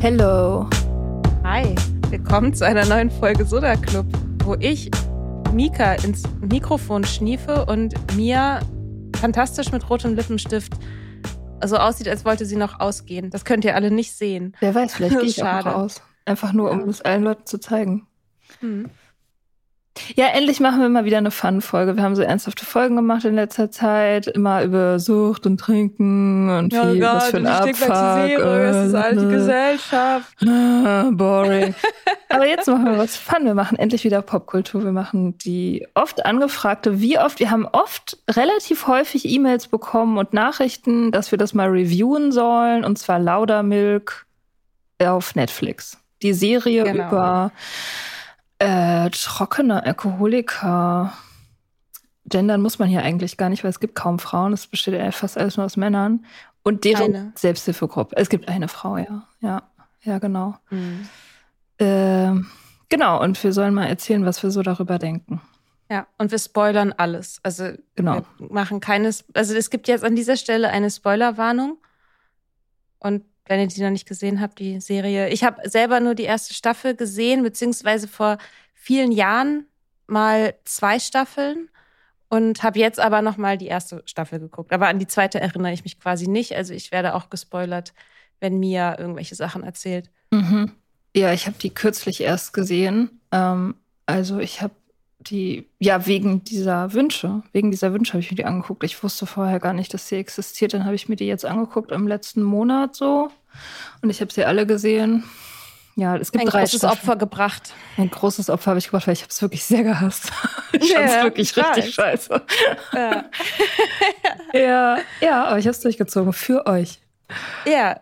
Hello. Hi, willkommen zu einer neuen Folge Soda Club, wo ich Mika ins Mikrofon schniefe und Mia fantastisch mit rotem Lippenstift so aussieht, als wollte sie noch ausgehen. Das könnt ihr alle nicht sehen. Wer weiß, vielleicht gehe ich auch Schade. noch aus. Einfach nur, um es allen Leuten zu zeigen. Hm. Ja, endlich machen wir mal wieder eine Fun-Folge. Wir haben so ernsthafte Folgen gemacht in letzter Zeit. Immer über Sucht und Trinken und wie, was für ein Abfuck. äh, Gesellschaft. Ah, boring. Aber jetzt machen wir was Fun. Wir machen endlich wieder Popkultur. Wir machen die oft angefragte, wie oft, wir haben oft relativ häufig E-Mails bekommen und Nachrichten, dass wir das mal reviewen sollen. Und zwar Laudermilk auf Netflix. Die Serie Genau. über äh, trockene Alkoholiker. Gendern muss man hier eigentlich gar nicht, weil es gibt kaum Frauen. Es besteht ja fast alles nur aus Männern. Und deren Eine. Selbsthilfegruppe. Es gibt eine Frau, ja. Ja, ja, genau. Hm. Ähm, genau, und wir sollen mal erzählen, was wir so darüber denken. Ja, und wir spoilern alles. Also Genau. wir machen keines. Also es gibt jetzt an dieser Stelle eine Spoilerwarnung. Und wenn ihr die noch nicht gesehen habt, die Serie. Ich habe selber nur die erste Staffel gesehen, beziehungsweise vor vielen Jahren mal zwei Staffeln und habe jetzt aber noch mal die erste Staffel geguckt. Aber an die zweite erinnere ich mich quasi nicht. Also ich werde auch gespoilert, wenn Mia irgendwelche Sachen erzählt. Mhm. Ja, ich habe die kürzlich erst gesehen. Ähm, also ich habe die, ja, wegen dieser Wünsche, wegen dieser Wünsche habe ich mir die angeguckt. Ich wusste vorher gar nicht, dass sie existiert. Dann habe ich mir die jetzt angeguckt im letzten Monat so. Und ich habe sie alle gesehen. Ja, es gibt Ein drei großes Staffeln. Opfer gebracht. Ein großes Opfer habe ich gebracht, weil ich habe es wirklich sehr gehasst. ich fand es wirklich ich richtig scheiße. Ja. Ja, ja, aber ich habe es durchgezogen für euch. ja.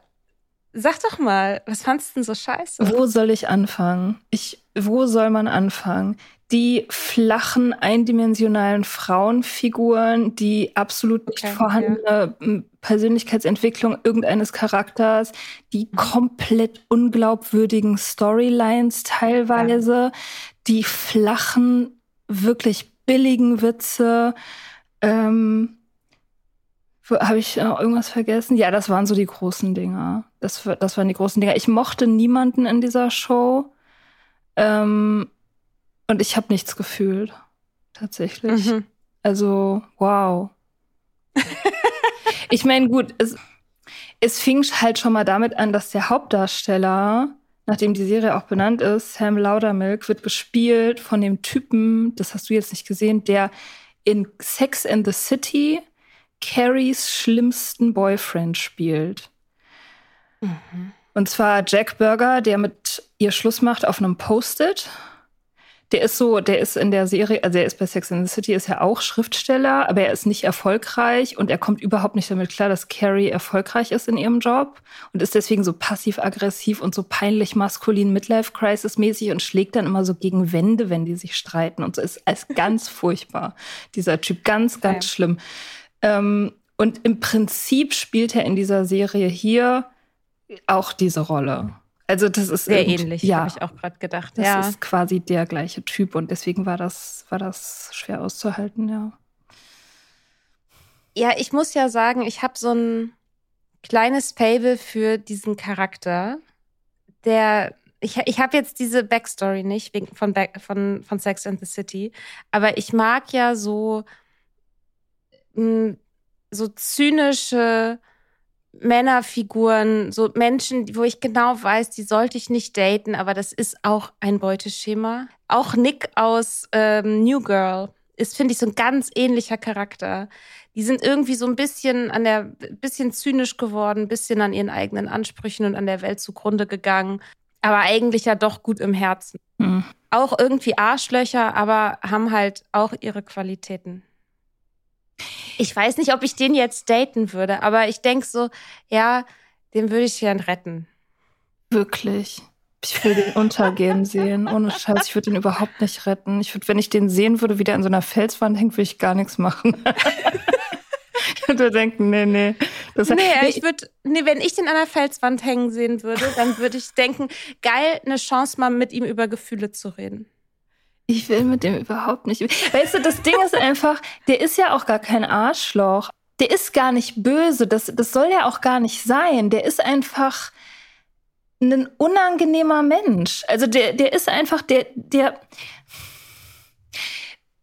Sag doch mal, was fandst du denn so scheiße? Wo soll ich anfangen? Ich, wo soll man anfangen? Die flachen, eindimensionalen Frauenfiguren, die absolut nicht Okay, vorhandene m, Persönlichkeitsentwicklung irgendeines Charakters, die komplett unglaubwürdigen Storylines teilweise, die flachen, wirklich billigen Witze. Ähm, habe ich noch irgendwas vergessen? Ja, das waren so die großen Dinger. Das, das waren die großen Dinger. Ich mochte niemanden in dieser Show. Ähm, und ich habe nichts gefühlt. Tatsächlich. Mhm. Also, wow. ich meine, gut, es, es fing halt schon mal damit an, dass der Hauptdarsteller, nachdem die Serie auch benannt ist, Sam Laudermilk, wird gespielt von dem Typen, das hast du jetzt nicht gesehen, der in Sex and the City Carries schlimmsten Boyfriend spielt. Und zwar Jack Burger, der mit ihr Schluss macht auf einem Post-it. Der ist so, der ist in der Serie, also er ist bei Sex and the City, ist ja auch Schriftsteller, aber er ist nicht erfolgreich und er kommt überhaupt nicht damit klar, dass Carrie erfolgreich ist in ihrem Job und ist deswegen so passiv-aggressiv und so peinlich maskulin Midlife-Crisis-mäßig und schlägt dann immer so gegen Wände, wenn die sich streiten und so ist als ganz furchtbar. Dieser Typ, ganz, ganz Okay. schlimm. Ähm, und im Prinzip spielt er in dieser Serie hier auch diese Rolle. Also das ist Sehr ähnlich, ja, habe ich auch gerade gedacht. das ja. ist quasi der gleiche Typ und deswegen war das, war das schwer auszuhalten, ja. ja, ich muss ja sagen, ich habe so ein kleines Fable für diesen Charakter, der ich, ich habe jetzt diese Backstory nicht wegen von, Back, von, von Sex and the City, aber ich mag ja so, mh, so zynische Männerfiguren, so Menschen, wo ich genau weiß, die sollte ich nicht daten, aber das ist auch ein Beuteschema. Auch Nick aus ähm, New Girl ist, finde ich, so ein ganz ähnlicher Charakter. die sind irgendwie so ein bisschen an der, bisschen zynisch geworden, ein bisschen an ihren eigenen Ansprüchen und an der Welt zugrunde gegangen. Aber eigentlich ja doch gut im Herzen. Mhm. Auch irgendwie Arschlöcher, aber haben halt auch ihre Qualitäten. Ich weiß nicht, ob ich den jetzt daten würde, aber ich denke so, ja, den würde ich gern retten. Wirklich. Ich will den untergehen sehen. Ohne Scheiß, ich würde den überhaupt nicht retten. Ich würde, wenn ich den sehen würde, wie der an so einer Felswand hängt, würde ich gar nichts machen. ich würde denken, nee, nee. Das nee, ich würde, nee, wenn ich den an der Felswand hängen sehen würde, dann würde ich denken, geil, eine Chance mal mit ihm über Gefühle zu reden. Ich will mit dem überhaupt nicht. Weißt du, das Ding ist einfach, der ist ja auch gar kein Arschloch. Der ist gar nicht böse. Das, das soll ja auch gar nicht sein. Der ist einfach ein unangenehmer Mensch. Also der, der ist einfach, der, der,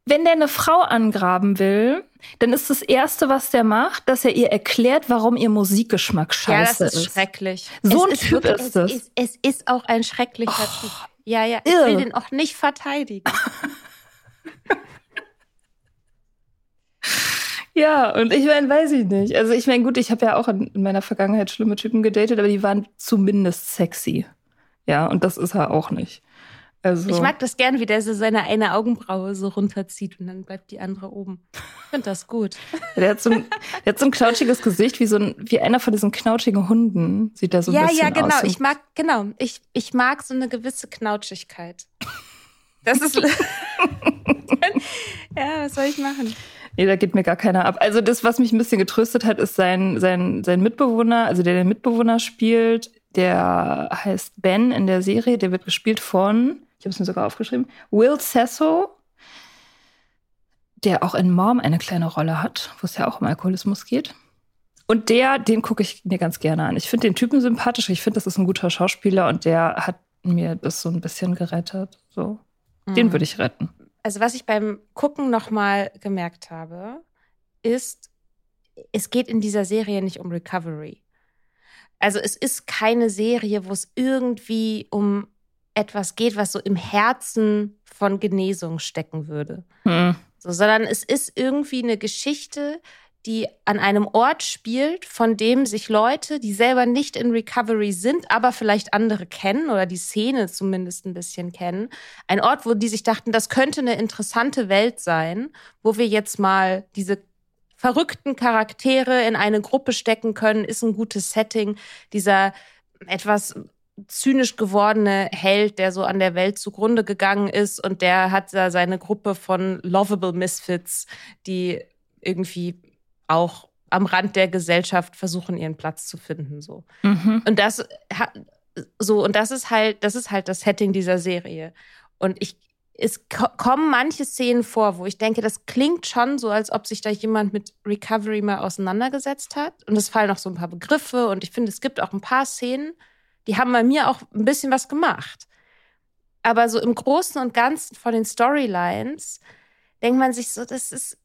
wenn der eine Frau angraben will, dann ist das Erste, was der macht, dass er ihr erklärt, warum ihr Musikgeschmack scheiße ist. Ja, das ist, ist. schrecklich. So es ein Typ wirklich, ist das. Es ist, es ist auch ein schrecklicher oh, Typ. Ja, ja, ich irr. will den auch nicht verteidigen. ja, und ich meine, weiß ich nicht. Also ich meine, gut, ich habe ja auch in, in meiner Vergangenheit schlimme Typen gedatet, aber die waren zumindest sexy. Ja, und das ist er auch nicht. Also ich mag das gern, wie der so seine eine Augenbraue so runterzieht und dann bleibt die andere oben. Ich finde das gut. der, hat so ein, der hat so ein knautschiges Gesicht, wie so ein, wie einer von diesen knautschigen Hunden sieht er so ein ja, bisschen aus. Ja, ja, genau. Ich mag, genau. Ich, ich mag so eine gewisse Knautschigkeit. Das ist. ja, was soll ich machen? Nee, da geht mir gar keiner ab. Also das, was mich ein bisschen getröstet hat, ist sein, sein, sein Mitbewohner, also der den Mitbewohner spielt, der heißt Ben in der Serie, der wird gespielt von ich habe es mir sogar aufgeschrieben, Will Sasso, der auch in Mom eine kleine Rolle hat, wo es ja auch um Alkoholismus geht. Und der, den gucke ich mir ganz gerne an. Ich finde den Typen sympathisch. Ich finde, das ist ein guter Schauspieler und der hat mir das so ein bisschen gerettet. So, mhm. den würde ich retten. Also was ich beim Gucken noch mal gemerkt habe, ist, es geht in dieser Serie nicht um Recovery. Also es ist keine Serie, wo es irgendwie um etwas geht, was so im Herzen von Genesung stecken würde. Hm. So, sondern es ist irgendwie eine Geschichte, die an einem Ort spielt, von dem sich Leute, die selber nicht in Recovery sind, aber vielleicht andere kennen oder die Szene zumindest ein bisschen kennen. Ein Ort, wo die sich dachten, das könnte eine interessante Welt sein, wo wir jetzt mal diese verrückten Charaktere in eine Gruppe stecken können, ist ein gutes Setting. Dieser etwas zynisch gewordene Held, der so an der Welt zugrunde gegangen ist und der hat da seine Gruppe von lovable Misfits, die irgendwie auch am Rand der Gesellschaft versuchen, ihren Platz zu finden, so. Mhm. Und das so, und das ist halt, das ist halt das Setting dieser Serie. Und ich, es kommen manche Szenen vor, wo ich denke, das klingt schon so, als ob sich da jemand mit Recovery mal auseinandergesetzt hat. Und es fallen auch so ein paar Begriffe und ich finde, es gibt auch ein paar Szenen, die haben bei mir auch ein bisschen was gemacht. Aber so im Großen und Ganzen von den Storylines denkt man sich so, das ist,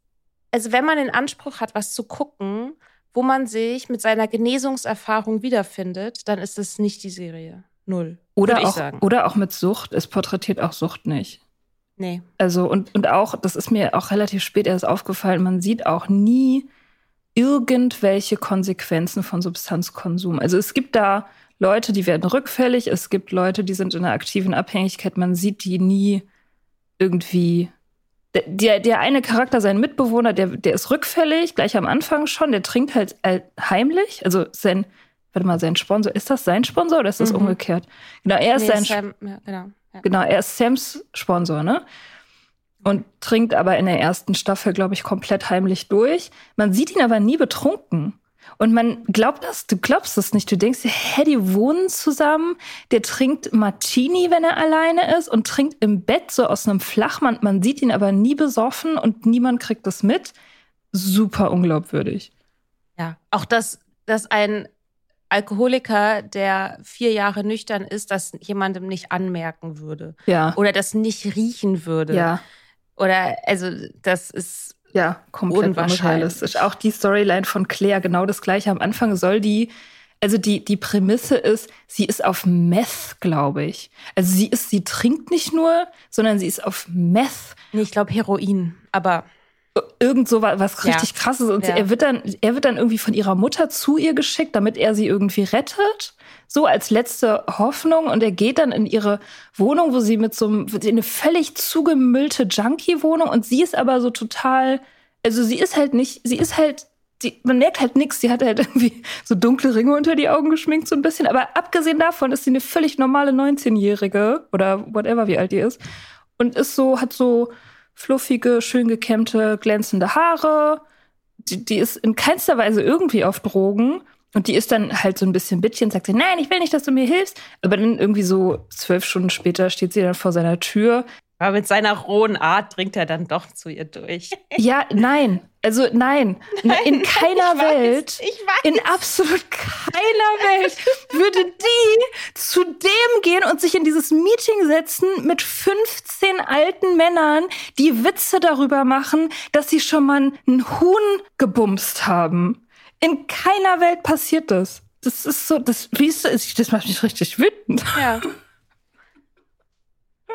also wenn man den Anspruch hat, was zu gucken, wo man sich mit seiner Genesungserfahrung wiederfindet, dann ist es nicht die Serie. Null. Oder auch, oder auch mit Sucht. Es porträtiert auch Sucht nicht. Nee. Also, und, und auch, das ist mir auch relativ spät erst aufgefallen, man sieht auch nie irgendwelche Konsequenzen von Substanzkonsum. Also es gibt da Leute, die werden rückfällig, es gibt Leute, die sind in einer aktiven Abhängigkeit, man sieht die nie irgendwie. Der, der eine Charakter, sein Mitbewohner, der, der ist rückfällig, gleich am Anfang schon, der trinkt halt heimlich. Also sein, warte mal, sein Sponsor, ist das sein Sponsor oder ist das mhm. umgekehrt? Genau, er ist nee, sein Sam, ja, genau, ja. genau, er ist Sams Sponsor, ne? Und trinkt aber in der ersten Staffel, glaube ich, komplett heimlich durch. Man sieht ihn aber nie betrunken. Und man glaubt das, du glaubst das nicht. Du denkst dir, hä, die wohnen zusammen, der trinkt Martini, wenn er alleine ist und trinkt im Bett so aus einem Flachmann. Man sieht ihn aber nie besoffen und niemand kriegt das mit. Super unglaubwürdig. Ja, auch dass, dass ein Alkoholiker, der vier Jahre nüchtern ist, das jemandem nicht anmerken würde. Ja. Oder das nicht riechen würde. Ja. Oder, also, das ist ja, komplett unrealistisch. Auch die Storyline von Claire, genau das gleiche. Am Anfang soll die, also die, die Prämisse ist, sie ist auf Meth, glaube ich. Also sie ist, sie trinkt nicht nur, sondern sie ist auf Meth. Nee, ich glaube Heroin, aber. Irgend so was, was richtig Ja. krasses. Und Ja. er wird dann, er wird dann irgendwie von ihrer Mutter zu ihr geschickt, damit er sie irgendwie rettet. So als letzte Hoffnung. Und er geht dann in ihre Wohnung, wo sie mit so einem, in eine völlig zugemüllte Junkie-Wohnung. Und sie ist aber so total, also sie ist halt nicht, sie ist halt, sie, man merkt halt nichts. Sie hat halt irgendwie so dunkle Ringe unter die Augen geschminkt, so ein bisschen. Aber abgesehen davon ist sie eine völlig normale 19-Jährige oder whatever, wie alt die ist. Und ist so, hat so fluffige, schön gekämmte, glänzende Haare. Die, die ist in keinster Weise irgendwie auf Drogen. Und die ist dann halt so ein bisschen bitchy und sagt sie, nein, ich will nicht, dass du mir hilfst. Aber dann irgendwie so zwölf Stunden später steht sie dann vor seiner Tür. Aber mit seiner rohen Art dringt er dann doch zu ihr durch. Ja, nein. Also nein. in keiner ich weiß, Welt, ich weiß. in absolut keiner Welt würde die zu dem gehen und sich in dieses Meeting setzen mit 15 alten Männern, die Witze darüber machen, dass sie schon mal einen Huhn gebumst haben. In keiner Welt passiert das. Das ist so, das, wie ist das? Das macht mich richtig wütend. Ja.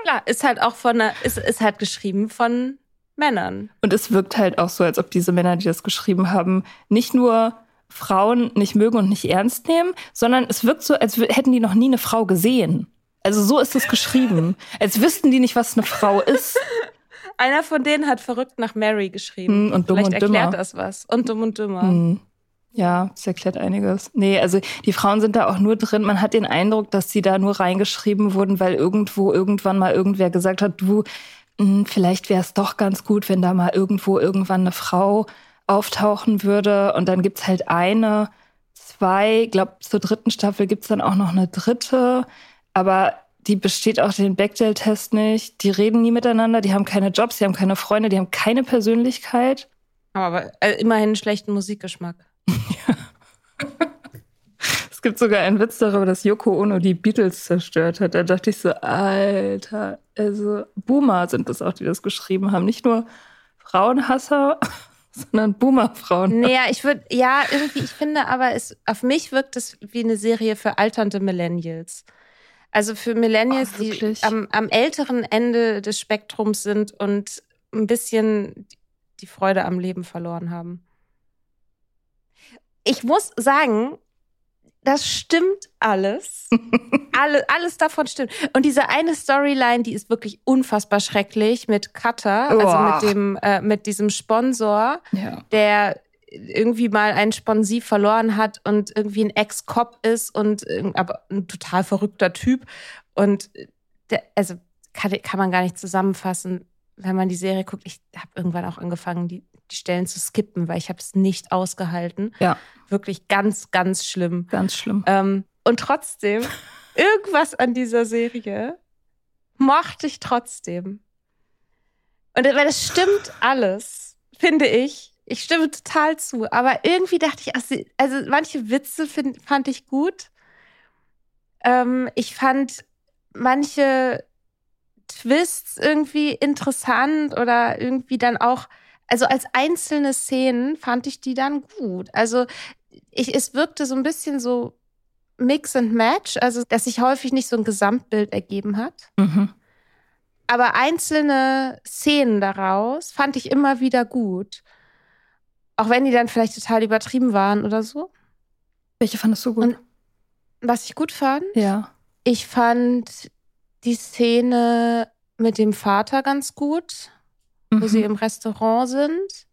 Klar, ist halt auch von ist, ist halt geschrieben von Männern. Und es wirkt halt auch so, als ob diese Männer, die das geschrieben haben, nicht nur Frauen nicht mögen und nicht ernst nehmen, sondern es wirkt so, als hätten die noch nie eine Frau gesehen. Also so ist es geschrieben. als wüssten die nicht, was eine Frau ist. Einer von denen hat verrückt nach Mary geschrieben. Hm, und Dumm Vielleicht und Dümmer. erklärt das was. Und dumm und dümmer. Hm. Ja, das erklärt einiges. Nee, also die Frauen sind da auch nur drin. Man hat den Eindruck, dass sie da nur reingeschrieben wurden, weil irgendwo irgendwann mal irgendwer gesagt hat, du, vielleicht wäre es doch ganz gut, wenn da mal irgendwo irgendwann eine Frau auftauchen würde. Und dann gibt's halt eine, zwei, glaub zur dritten Staffel gibt's dann auch noch eine dritte, aber die besteht auch den Bechdel-Test nicht. Die reden nie miteinander, die haben keine Jobs, die haben keine Freunde, die haben keine Persönlichkeit. Aber äh, immerhin einen schlechten Musikgeschmack. Es gibt sogar einen Witz darüber, dass Yoko Ono die Beatles zerstört hat. Da dachte ich so, Alter, also Boomer sind das auch, die das geschrieben haben. Nicht nur Frauenhasser, sondern Boomer-Frauen. Naja, ich würde, ja, irgendwie, ich finde aber, es, auf mich wirkt es wie eine Serie für alternde Millennials. Also für Millennials, Oh, die am, am älteren Ende des Spektrums sind und ein bisschen die Freude am Leben verloren haben. Ich muss sagen, das stimmt alles. Alle, alles davon stimmt. Und diese eine Storyline, die ist wirklich unfassbar schrecklich mit Cutter, also Boah. mit dem, äh, mit diesem Sponsor Ja. der irgendwie mal ein Sponsiv verloren hat und irgendwie ein Ex-Cop ist und aber ein total verrückter Typ. Und der, also kann, kann man gar nicht zusammenfassen, wenn man die Serie guckt. Ich habe irgendwann auch angefangen, die, die Stellen zu skippen, weil ich habe es nicht ausgehalten. Ja, Wirklich ganz, ganz schlimm. ganz schlimm. Ähm, und trotzdem, irgendwas an dieser Serie mochte ich trotzdem. Und weil das stimmt alles, finde ich. Ich stimme total zu. Aber irgendwie dachte ich, ach, also manche Witze find, fand ich gut. Ähm, ich fand manche Twists irgendwie interessant oder irgendwie dann auch, also als einzelne Szenen fand ich die dann gut. Also ich, es wirkte so ein bisschen so Mix and Match, also dass sich häufig nicht so ein Gesamtbild ergeben hat. Mhm. Aber einzelne Szenen daraus fand ich immer wieder gut. Auch wenn die dann vielleicht total übertrieben waren oder so. Welche fandest du gut? Und- Was ich gut fand, ja. ich fand die Szene mit dem Vater ganz gut, wo Mhm. sie im Restaurant sind.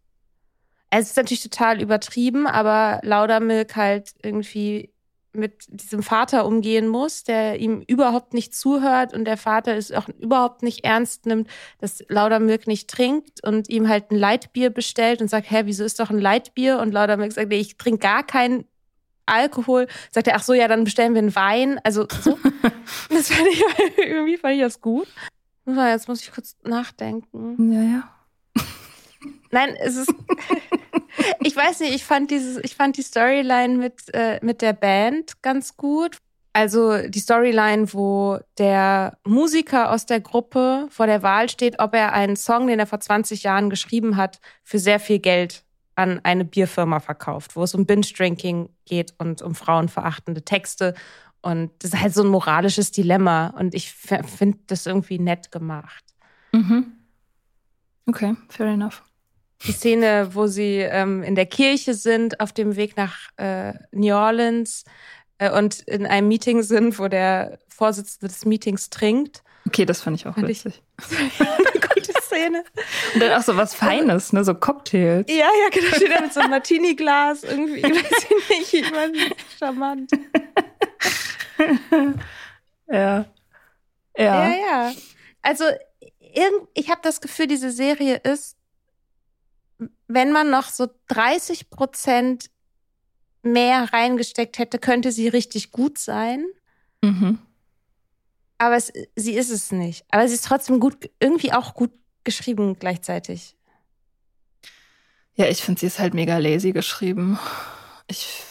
Es ist natürlich total übertrieben, aber Laudermilk halt irgendwie mit diesem Vater umgehen muss, der ihm überhaupt nicht zuhört und der Vater es auch überhaupt nicht ernst nimmt, dass Laudermilk nicht trinkt und ihm halt ein Leitbier bestellt und sagt, hä, wieso ist doch ein Leitbier? Und Laudermilk sagt, nee, ich trinke gar keinen Alkohol. Sagt er, ach so, ja, dann bestellen wir einen Wein. Also so. das fand ich irgendwie fand ich das gut. Jetzt muss ich kurz nachdenken. Ja, ja. Nein, es ist. ich weiß nicht, ich fand dieses, ich fand die Storyline mit, äh, mit der Band ganz gut. Also die Storyline, wo der Musiker aus der Gruppe vor der Wahl steht, ob er einen Song, den er vor 20 Jahren geschrieben hat, für sehr viel Geld an eine Bierfirma verkauft, wo es um Binge-Drinking geht und um frauenverachtende Texte. Und das ist halt so ein moralisches Dilemma. Und ich finde das irgendwie nett gemacht. Mhm. Okay, fair enough. die Szene, wo sie ähm, in der Kirche sind, auf dem Weg nach äh, New Orleans äh, und in einem Meeting sind, wo der Vorsitzende des Meetings trinkt. Okay, das fand ich auch Fand ich- witzig. Eine gute Szene. Und dann auch so was Feines, ne? So Cocktails. Ja, ja, genau. Steht da mit so einem Martini-Glas irgendwie. Weiß ich nicht. Ich meine, charmant. Ja. Ja, Ja. ja. Also, irgend, ich habe das Gefühl, diese Serie ist, wenn man noch so 30 Prozent mehr reingesteckt hätte, könnte sie richtig gut sein. Mhm. Aber es, sie ist es nicht. Aber sie ist trotzdem gut, irgendwie auch gut geschrieben gleichzeitig. Ja, ich finde, sie ist halt mega lazy geschrieben. Ich,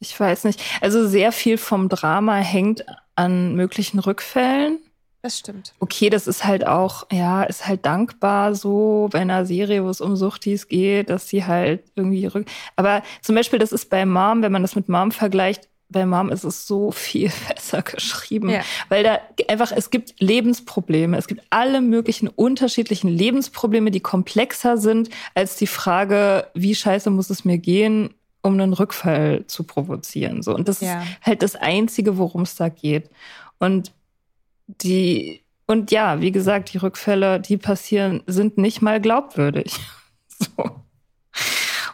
ich weiß nicht. Also sehr viel vom Drama hängt an möglichen Rückfällen. Das stimmt. Okay, das ist halt auch, ja, ist halt dankbar so bei einer Serie, wo es um Suchtis geht, dass sie halt irgendwie rück. Aber zum Beispiel, das ist bei Mom, wenn man das mit Mom vergleicht, bei Mom ist es so viel besser geschrieben, Ja. weil da einfach, es gibt Lebensprobleme, es gibt alle möglichen unterschiedlichen Lebensprobleme, die komplexer sind als die Frage, wie scheiße muss es mir gehen, um einen Rückfall zu provozieren. So. Und das Ja. ist halt das Einzige, worum es da geht. Und die, und ja, wie gesagt, die Rückfälle, die passieren, sind nicht mal glaubwürdig. So.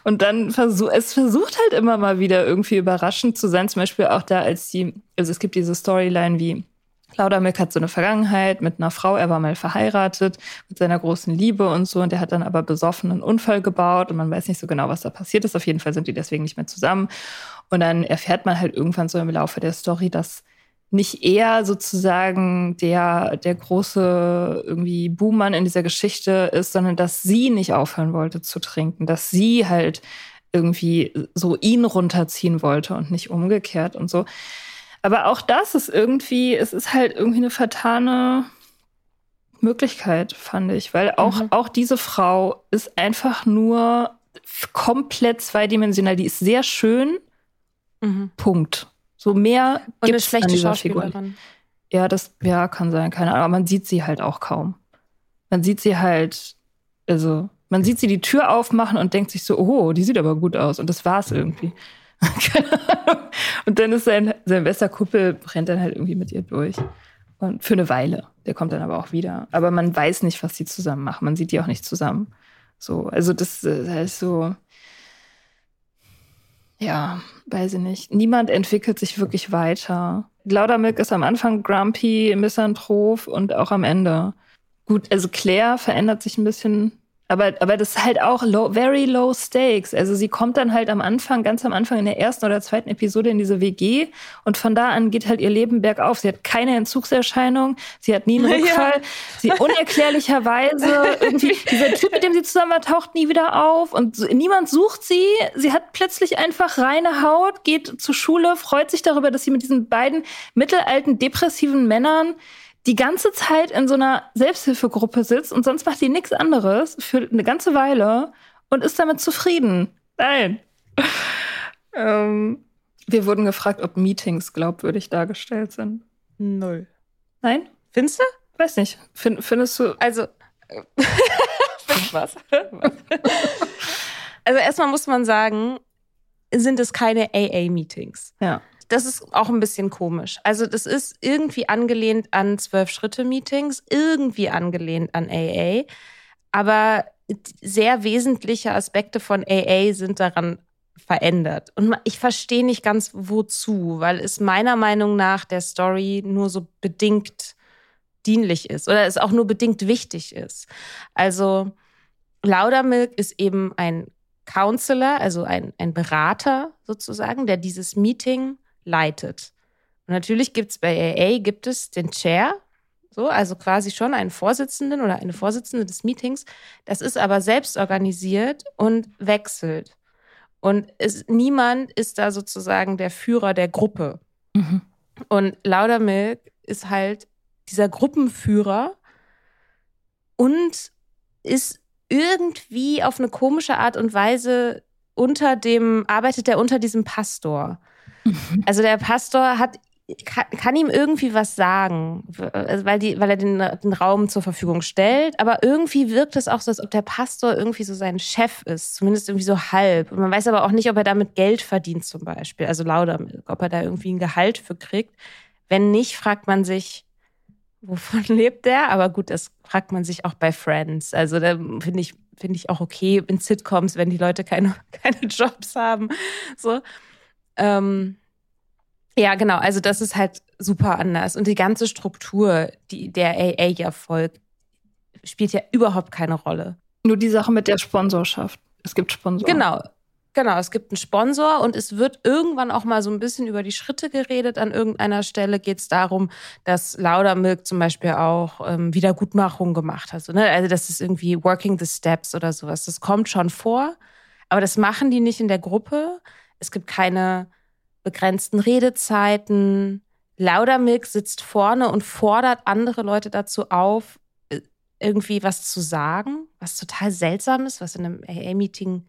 Und dann versuch, es versucht halt immer mal wieder irgendwie überraschend zu sein. Zum Beispiel auch da, als die, also es gibt diese Storyline wie Laudermilk hat so eine Vergangenheit mit einer Frau, er war mal verheiratet mit seiner großen Liebe und so und der hat dann aber besoffen einen Unfall gebaut und man weiß nicht so genau, was da passiert ist. Auf jeden Fall sind die deswegen nicht mehr zusammen. Und dann erfährt man halt irgendwann so im Laufe der Story, dass nicht er sozusagen der, der große irgendwie Buhmann in dieser Geschichte ist, sondern dass sie nicht aufhören wollte zu trinken, dass sie halt irgendwie so ihn runterziehen wollte und nicht umgekehrt und so. Aber auch das ist irgendwie, es ist halt irgendwie eine vertane Möglichkeit, fand ich, weil auch, Mhm. auch diese Frau ist einfach nur komplett zweidimensional. Die ist sehr schön, Mhm. Punkt. So mehr Und eine schlechte dieser Figur. Schauspielerin. Ja, das ja, kann sein, keine Ahnung. Aber man sieht sie halt auch kaum. Man sieht sie halt, also, man sieht sie die Tür aufmachen und denkt sich so, oh, die sieht aber gut aus. Und das war's irgendwie. Und dann ist sein, sein bester Kumpel, rennt dann halt irgendwie mit ihr durch. Und für eine Weile. Der kommt dann aber auch wieder. Aber man weiß nicht, was die zusammen machen. Man sieht die auch nicht zusammen. So, also das äh, ist so. Ja, weiß ich nicht. Niemand entwickelt sich wirklich weiter. Laudermilk ist am Anfang grumpy, Misanthrop und auch am Ende. Gut, also Claire verändert sich ein bisschen, aber, aber das ist halt auch low, very low stakes. Also sie kommt dann halt am Anfang, ganz am Anfang in der ersten oder zweiten Episode in diese WG und von da an geht halt ihr Leben bergauf. Sie hat keine Entzugserscheinung, sie hat nie einen Rückfall, sie unerklärlicherweise irgendwie, dieser Typ, mit dem sie zusammen war, taucht nie wieder auf und niemand sucht sie. Sie hat plötzlich einfach reine Haut, geht zur Schule, freut sich darüber, dass sie mit diesen beiden mittelalten, depressiven Männern die ganze Zeit in so einer Selbsthilfegruppe sitzt und sonst macht die nichts anderes für eine ganze Weile und ist damit zufrieden. Nein. ähm, wir wurden gefragt, ob Meetings glaubwürdig dargestellt sind. Null. Nein? Findest du? Weiß nicht. Find, findest du. Also, was? also erstmal muss man sagen, sind es keine AA-Meetings. Ja. Das ist auch ein bisschen komisch. Also das ist irgendwie angelehnt an Zwölf-Schritte-Meetings, irgendwie angelehnt an AA, aber sehr wesentliche Aspekte von AA sind daran verändert. Und ich verstehe nicht ganz wozu, weil es meiner Meinung nach der Story nur so bedingt dienlich ist oder es auch nur bedingt wichtig ist. Also Laudermilk ist eben ein Counselor, also ein, ein Berater sozusagen, der dieses Meeting leitet. Und natürlich gibt es bei AA gibt es den Chair, so, also quasi schon einen Vorsitzenden oder eine Vorsitzende des Meetings. Das ist aber selbst organisiert und wechselt. Und es, niemand ist da sozusagen der Führer der Gruppe. Mhm. Und Laudermilk ist halt dieser Gruppenführer und ist irgendwie auf eine komische Art und Weise unter dem, arbeitet er unter diesem Pastor. Also der Pastor hat kann, kann ihm irgendwie was sagen, also weil, die, weil er den, den Raum zur Verfügung stellt. Aber irgendwie wirkt es auch so, als ob der Pastor irgendwie so sein Chef ist, zumindest irgendwie so halb. Und man weiß aber auch nicht, ob er damit Geld verdient zum Beispiel, also Laudermilk, ob er da irgendwie ein Gehalt für kriegt. Wenn nicht, fragt man sich, wovon lebt der? Aber gut, das fragt man sich auch bei Friends. Also da finde ich, finde ich auch okay in Sitcoms, wenn die Leute keine, keine Jobs haben. So. Ähm, ja, genau. Also das ist halt super anders. Und die ganze Struktur, die der AA ja folgt, spielt ja überhaupt keine Rolle. Nur die Sache mit der Sponsorschaft. Es gibt Sponsoren. Genau. Genau, es gibt einen Sponsor und es wird irgendwann auch mal so ein bisschen über die Schritte geredet. An irgendeiner Stelle geht es darum, dass Laudermilk zum Beispiel auch ähm, Wiedergutmachung gemacht hat. So, ne? Also das ist irgendwie Working the Steps oder sowas. Das kommt schon vor, aber das machen die nicht in der Gruppe. Es gibt keine begrenzten Redezeiten. Laudermilk sitzt vorne und fordert andere Leute dazu auf, äh, irgendwie was zu sagen, was total seltsam ist, was in einem AA-Meeting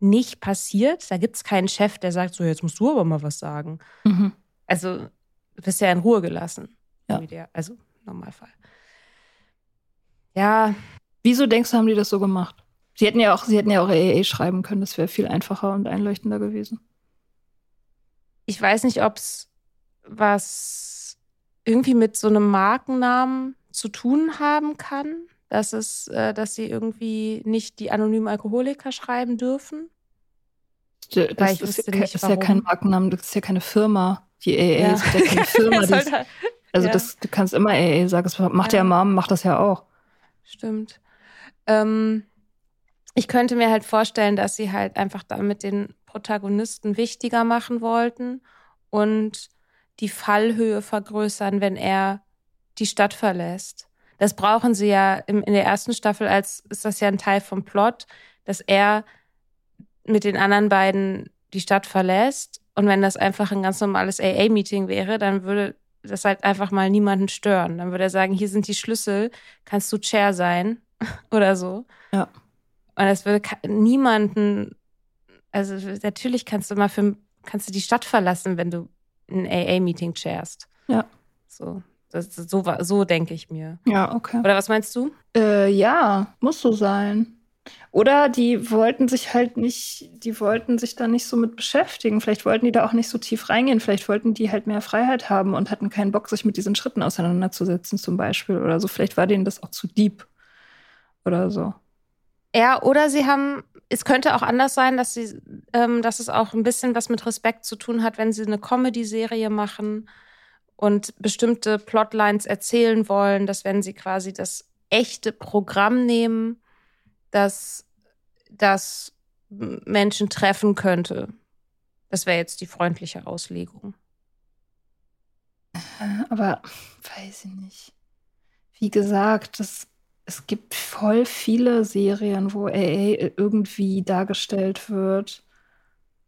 nicht passiert. Da gibt es keinen Chef, der sagt, so, jetzt musst du aber mal was sagen. Mhm. Also, du bist ja in Ruhe gelassen. Ja. Der, also, Normalfall. Ja. Wieso denkst du, haben die das so gemacht? Sie hätten ja auch, sie hätten ja auch AA schreiben können, das wäre viel einfacher und einleuchtender gewesen ich weiß nicht, ob es was irgendwie mit so einem Markennamen zu tun haben kann, dass es, äh, dass sie irgendwie nicht die anonymen Alkoholiker schreiben dürfen. Das, das ist, nicht, ist ja kein Markennamen, das ist ja keine Firma. Die AA ja. ist ja keine Firma. das, also ja. das, du kannst immer AA sagen. Das macht ja, ja Mom, macht das ja auch. Stimmt. Ähm, ich könnte mir halt vorstellen, dass sie halt einfach damit den Protagonisten wichtiger machen wollten und die Fallhöhe vergrößern, wenn er die Stadt verlässt. Das brauchen sie ja in der ersten Staffel, als ist das ja ein Teil vom Plot, dass er mit den anderen beiden die Stadt verlässt. Und wenn das einfach ein ganz normales AA-Meeting wäre, dann würde das halt einfach mal niemanden stören. Dann würde er sagen, hier sind die Schlüssel, kannst du Chair sein oder so. Ja. Und das würde niemanden also natürlich kannst du mal für, kannst du die Stadt verlassen, wenn du ein AA-Meeting chairst. Ja. So, das, so, so denke ich mir. Ja, okay. Oder was meinst du? Äh, ja, muss so sein. Oder die wollten sich halt nicht, die wollten sich da nicht so mit beschäftigen. Vielleicht wollten die da auch nicht so tief reingehen. Vielleicht wollten die halt mehr Freiheit haben und hatten keinen Bock, sich mit diesen Schritten auseinanderzusetzen, zum Beispiel. Oder so. Vielleicht war denen das auch zu deep. Oder so. Ja, oder sie haben es könnte auch anders sein, dass sie, ähm, dass es auch ein bisschen was mit Respekt zu tun hat, wenn sie eine Comedy-Serie machen und bestimmte Plotlines erzählen wollen, dass wenn sie quasi das echte Programm nehmen, dass das Menschen treffen könnte. Das wäre jetzt die freundliche Auslegung. Aber weiß ich nicht. Wie gesagt, das es gibt voll viele Serien, wo AA irgendwie dargestellt wird.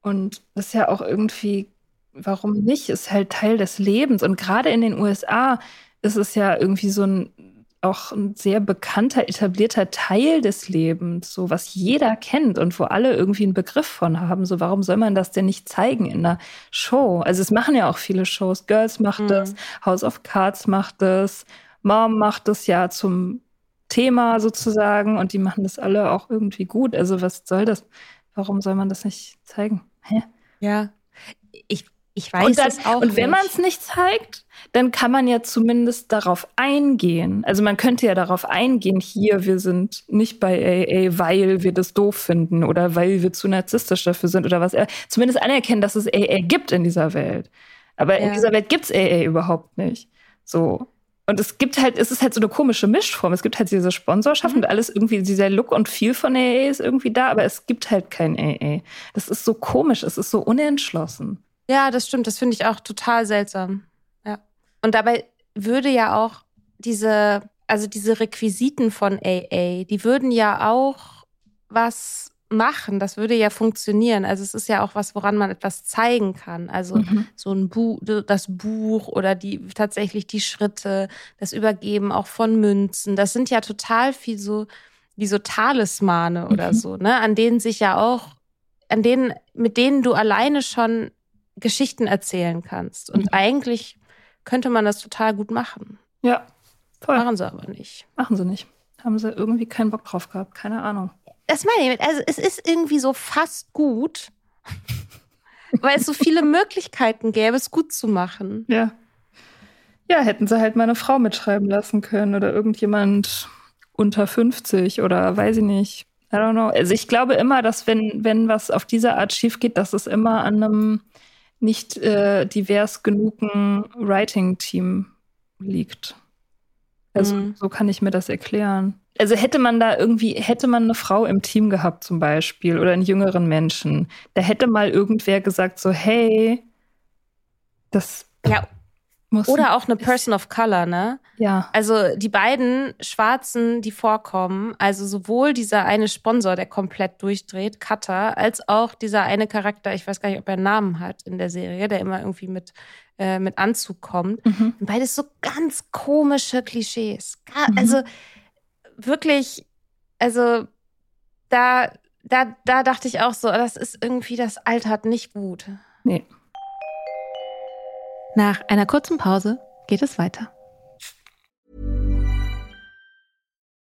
Und das ist ja auch irgendwie, warum nicht? Ist halt Teil des Lebens. Und gerade in den USA ist es ja irgendwie so ein auch ein sehr bekannter, etablierter Teil des Lebens, so was jeder kennt und wo alle irgendwie einen Begriff von haben. So, warum soll man das denn nicht zeigen in einer Show? Also es machen ja auch viele Shows. Girls macht mhm. das, House of Cards macht das, Mom macht das ja zum Thema sozusagen und die machen das alle auch irgendwie gut. Also was soll das? Warum soll man das nicht zeigen? Hä? Ja, ich, ich weiß und dann, es auch Und wenn man es nicht zeigt, dann kann man ja zumindest darauf eingehen. Also man könnte ja darauf eingehen, hier, wir sind nicht bei AA, weil wir das doof finden oder weil wir zu narzisstisch dafür sind oder was. Zumindest anerkennen, dass es AA gibt in dieser Welt. Aber ja. in dieser Welt gibt es AA überhaupt nicht. So. Und es gibt halt, es ist halt so eine komische Mischform. Es gibt halt diese Sponsorschaft mhm. und alles irgendwie, dieser Look und Feel von AA ist irgendwie da, aber es gibt halt kein AA. Das ist so komisch, es ist so unentschlossen. Ja, das stimmt. Das finde ich auch total seltsam. Ja. Und dabei würde ja auch diese, also diese Requisiten von AA, die würden ja auch was machen. Das würde ja funktionieren. Also es ist ja auch was, woran man etwas zeigen kann. Also mhm. so ein Buch, das Buch oder die tatsächlich die Schritte, das Übergeben auch von Münzen. Das sind ja total viel so wie so Talismane oder mhm. so, ne? An denen sich ja auch, an denen, mit denen du alleine schon Geschichten erzählen kannst. Und eigentlich könnte man das total gut machen. Ja, voll. Machen sie aber nicht. Machen sie nicht. Haben sie irgendwie keinen Bock drauf gehabt. Keine Ahnung. Das meine ich. Also es ist irgendwie so fast gut, weil es so viele Möglichkeiten gäbe, es gut zu machen. Ja. Ja, hätten sie halt meine Frau mitschreiben lassen können oder irgendjemand unter 50 oder weiß ich nicht. I don't know. Also ich glaube immer, dass wenn, wenn was auf diese Art schief geht, dass es immer an einem nicht äh, divers genugen Writing-Team liegt. Also Mhm. so kann ich mir das erklären. Also hätte man da irgendwie, hätte man eine Frau im Team gehabt zum Beispiel oder einen jüngeren Menschen, da hätte mal irgendwer gesagt so, hey, das Ja, muss oder auch eine Person of Color, ne? ja, Also die beiden Schwarzen, die vorkommen, also sowohl dieser eine Sponsor, der komplett durchdreht, Cutter, als auch dieser eine Charakter, ich weiß gar nicht, ob er einen Namen hat in der Serie, der immer irgendwie mit, äh, mit Anzug kommt. Mhm. Beides so ganz komische Klischees. Ga- Mhm. Wirklich, also da, da, da dachte ich auch so, das ist irgendwie, das altert nicht gut. nee. Nach einer kurzen Pause geht es weiter.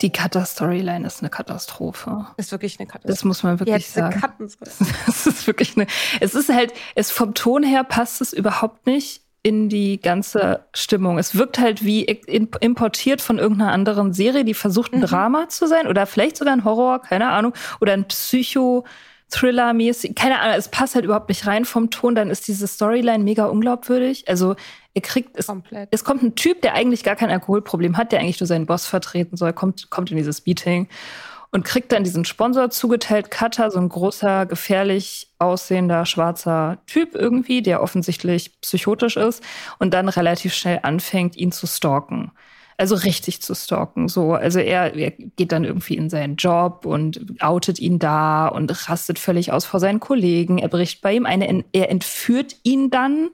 Die Cutter-Storyline ist eine Katastrophe. Ist wirklich eine Katastrophe. Das muss man wirklich eine sagen. Es ist wirklich eine. Es ist halt, es vom Ton her passt es überhaupt nicht in die ganze Stimmung. Es wirkt halt wie importiert von irgendeiner anderen Serie, die versucht, ein Drama zu sein oder vielleicht sogar ein Horror, keine Ahnung, oder ein Psycho. Thriller-mäßig, keine Ahnung, es passt halt überhaupt nicht rein vom Ton, dann ist diese Storyline mega unglaubwürdig. Also, ihr kriegt es, Komplett. es kommt ein Typ, der eigentlich gar kein Alkoholproblem hat, der eigentlich nur seinen Boss vertreten soll, kommt, kommt in dieses Meeting und kriegt dann diesen Sponsor zugeteilt, Cutter, so ein großer, gefährlich aussehender, schwarzer Typ irgendwie, der offensichtlich psychotisch ist und dann relativ schnell anfängt, ihn zu stalken. Also richtig zu stalken. So, also er, er geht dann irgendwie in seinen Job und outet ihn da und rastet völlig aus vor seinen Kollegen. Er bricht bei ihm eine, er entführt ihn dann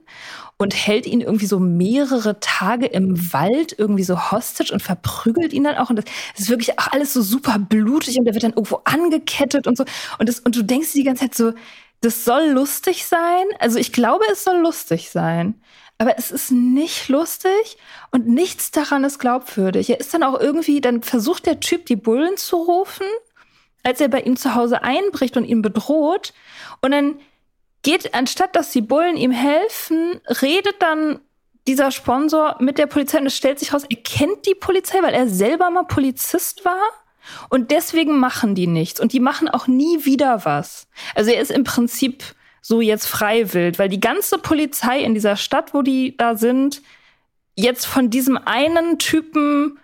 und hält ihn irgendwie so mehrere Tage im Wald irgendwie so hostage und verprügelt ihn dann auch. Und das ist wirklich auch alles so super blutig und er wird dann irgendwo angekettet und so. Und, das, und du denkst die ganze Zeit so, das soll lustig sein. Also ich glaube, es soll lustig sein. Aber es ist nicht lustig und nichts daran ist glaubwürdig. Er ist dann auch irgendwie, dann versucht der Typ, die Bullen zu rufen, als er bei ihm zu Hause einbricht und ihn bedroht. Und dann geht, anstatt dass die Bullen ihm helfen, redet dann dieser Sponsor mit der Polizei und es stellt sich raus, er kennt die Polizei, weil er selber mal Polizist war. Und deswegen machen die nichts. Und die machen auch nie wieder was. Also er ist im Prinzip so jetzt freiwillig, weil die ganze Polizei in dieser Stadt, wo die da sind, jetzt von diesem einen Typen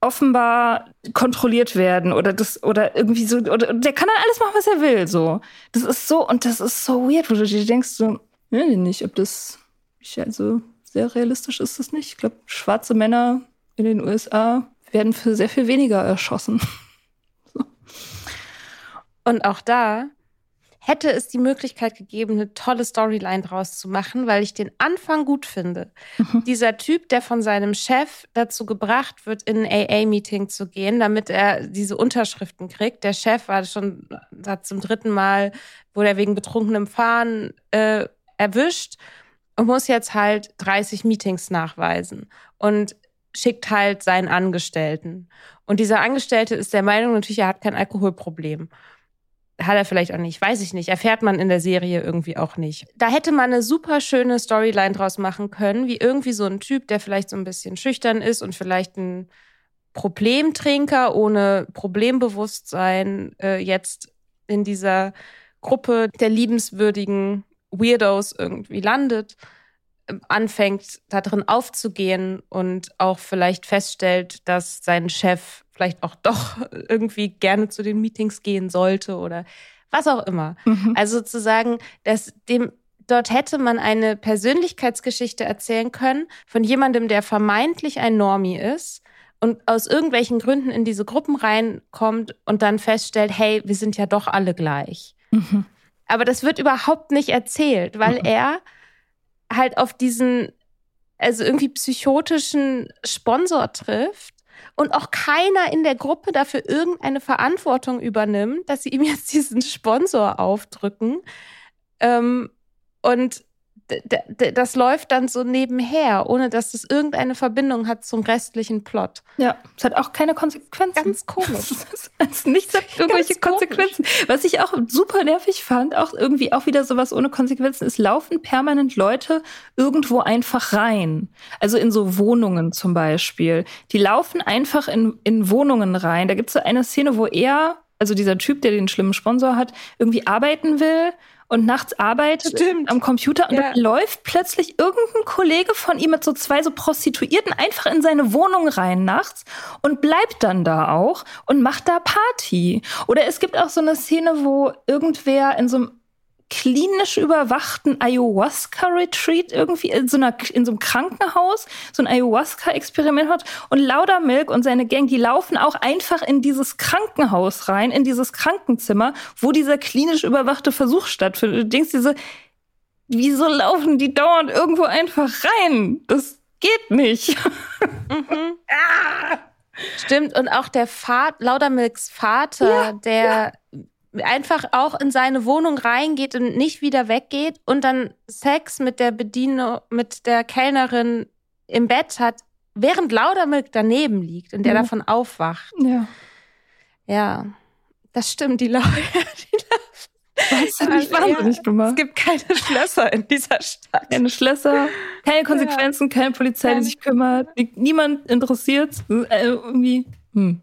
offenbar kontrolliert werden oder das oder irgendwie so oder der kann dann alles machen, was er will so. Das ist so und das ist so weird, wo du dir denkst so, ich nicht, ob das ich, also sehr realistisch ist das nicht. Ich glaube, schwarze Männer in den USA werden für sehr viel weniger erschossen. Und auch da hätte es die Möglichkeit gegeben, eine tolle Storyline draus zu machen, weil ich den Anfang gut finde. Dieser Typ, der von seinem Chef dazu gebracht wird, in ein AA-Meeting zu gehen, damit er diese Unterschriften kriegt. Der Chef war schon hat zum dritten Mal, wurde er wegen betrunkenem Fahren äh, erwischt und muss jetzt halt 30 Meetings nachweisen und schickt halt seinen Angestellten. Und dieser Angestellte ist der Meinung, natürlich, er hat kein Alkoholproblem. Hat er vielleicht auch nicht, weiß ich nicht. Erfährt man in der Serie irgendwie auch nicht. Da hätte man eine super schöne Storyline draus machen können, wie irgendwie so ein Typ, der vielleicht so ein bisschen schüchtern ist und vielleicht ein Problemtrinker ohne Problembewusstsein äh, jetzt in dieser Gruppe der liebenswürdigen Weirdos irgendwie landet. Anfängt, da drin aufzugehen und auch vielleicht feststellt, dass sein Chef vielleicht auch doch irgendwie gerne zu den Meetings gehen sollte oder was auch immer. Mhm. Also sozusagen, dass dem dort hätte man eine Persönlichkeitsgeschichte erzählen können von jemandem, der vermeintlich ein Normie ist und aus irgendwelchen Gründen in diese Gruppen reinkommt und dann feststellt, hey, wir sind ja doch alle gleich. Mhm. Aber das wird überhaupt nicht erzählt, weil mhm. er halt auf diesen, also irgendwie psychotischen Sponsor trifft und auch keiner in der Gruppe dafür irgendeine Verantwortung übernimmt, dass sie ihm jetzt diesen Sponsor aufdrücken. Ähm, und das läuft dann so nebenher, ohne dass es irgendeine Verbindung hat zum restlichen Plot. Ja, es hat auch keine Konsequenzen. Ganz komisch. Es nichts hat irgendwelche Konsequenzen. Was ich auch super nervig fand, auch irgendwie auch wieder sowas ohne Konsequenzen, es laufen permanent Leute irgendwo einfach rein. Also in so Wohnungen zum Beispiel. Die laufen einfach in, in Wohnungen rein. Da gibt es so eine Szene, wo er, also dieser Typ, der den schlimmen Sponsor hat, irgendwie arbeiten will und nachts arbeitet Stimmt. am Computer und ja. dann läuft plötzlich irgendein Kollege von ihm mit so zwei so Prostituierten einfach in seine Wohnung rein nachts und bleibt dann da auch und macht da Party. Oder es gibt auch so eine Szene, wo irgendwer in so einem klinisch überwachten Ayahuasca-Retreat irgendwie in so, einer, in so einem Krankenhaus, so ein Ayahuasca-Experiment hat. Und Laudermilk und seine Gang, die laufen auch einfach in dieses Krankenhaus rein, in dieses Krankenzimmer, wo dieser klinisch überwachte Versuch stattfindet. Du denkst dir so, wieso laufen die dauernd irgendwo einfach rein? Das geht nicht. Mhm. ah! Stimmt, und auch der Vater, Laudermilks Vater, ja, der ja einfach auch in seine Wohnung reingeht und nicht wieder weggeht und dann Sex mit der Bedienung, mit der Kellnerin im Bett hat, während Laudermilk daneben liegt und der mhm. davon aufwacht. Ja. Ja, das stimmt, die Lauder. Das hat mich wahnsinnig ja, gemacht. Es gibt keine Schlösser in dieser Stadt. Keine Schlösser, keine Konsequenzen, keine Polizei, keine. die sich kümmert, niemand interessiert. Äh, irgendwie. Hm.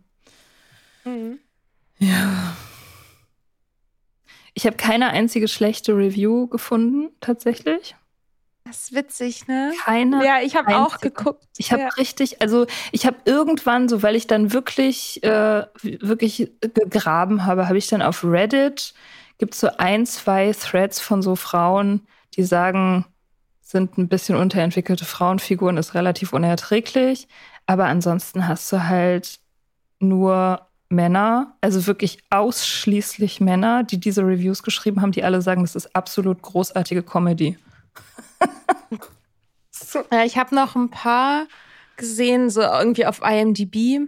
Mhm. Ja. Ich habe keine einzige schlechte Review gefunden, tatsächlich. Das ist witzig, ne? Keine. Ja, ich habe auch geguckt. Ich habe ja. richtig, also ich habe irgendwann, so weil ich dann wirklich, äh, wirklich gegraben habe, habe ich dann auf Reddit gibt so ein, zwei Threads von so Frauen, die sagen, sind ein bisschen unterentwickelte Frauenfiguren, ist relativ unerträglich. Aber ansonsten hast du halt nur Männer, also wirklich ausschließlich Männer, die diese Reviews geschrieben haben, die alle sagen, das ist absolut großartige Comedy. ja, ich habe noch ein paar gesehen, so irgendwie auf IMDb,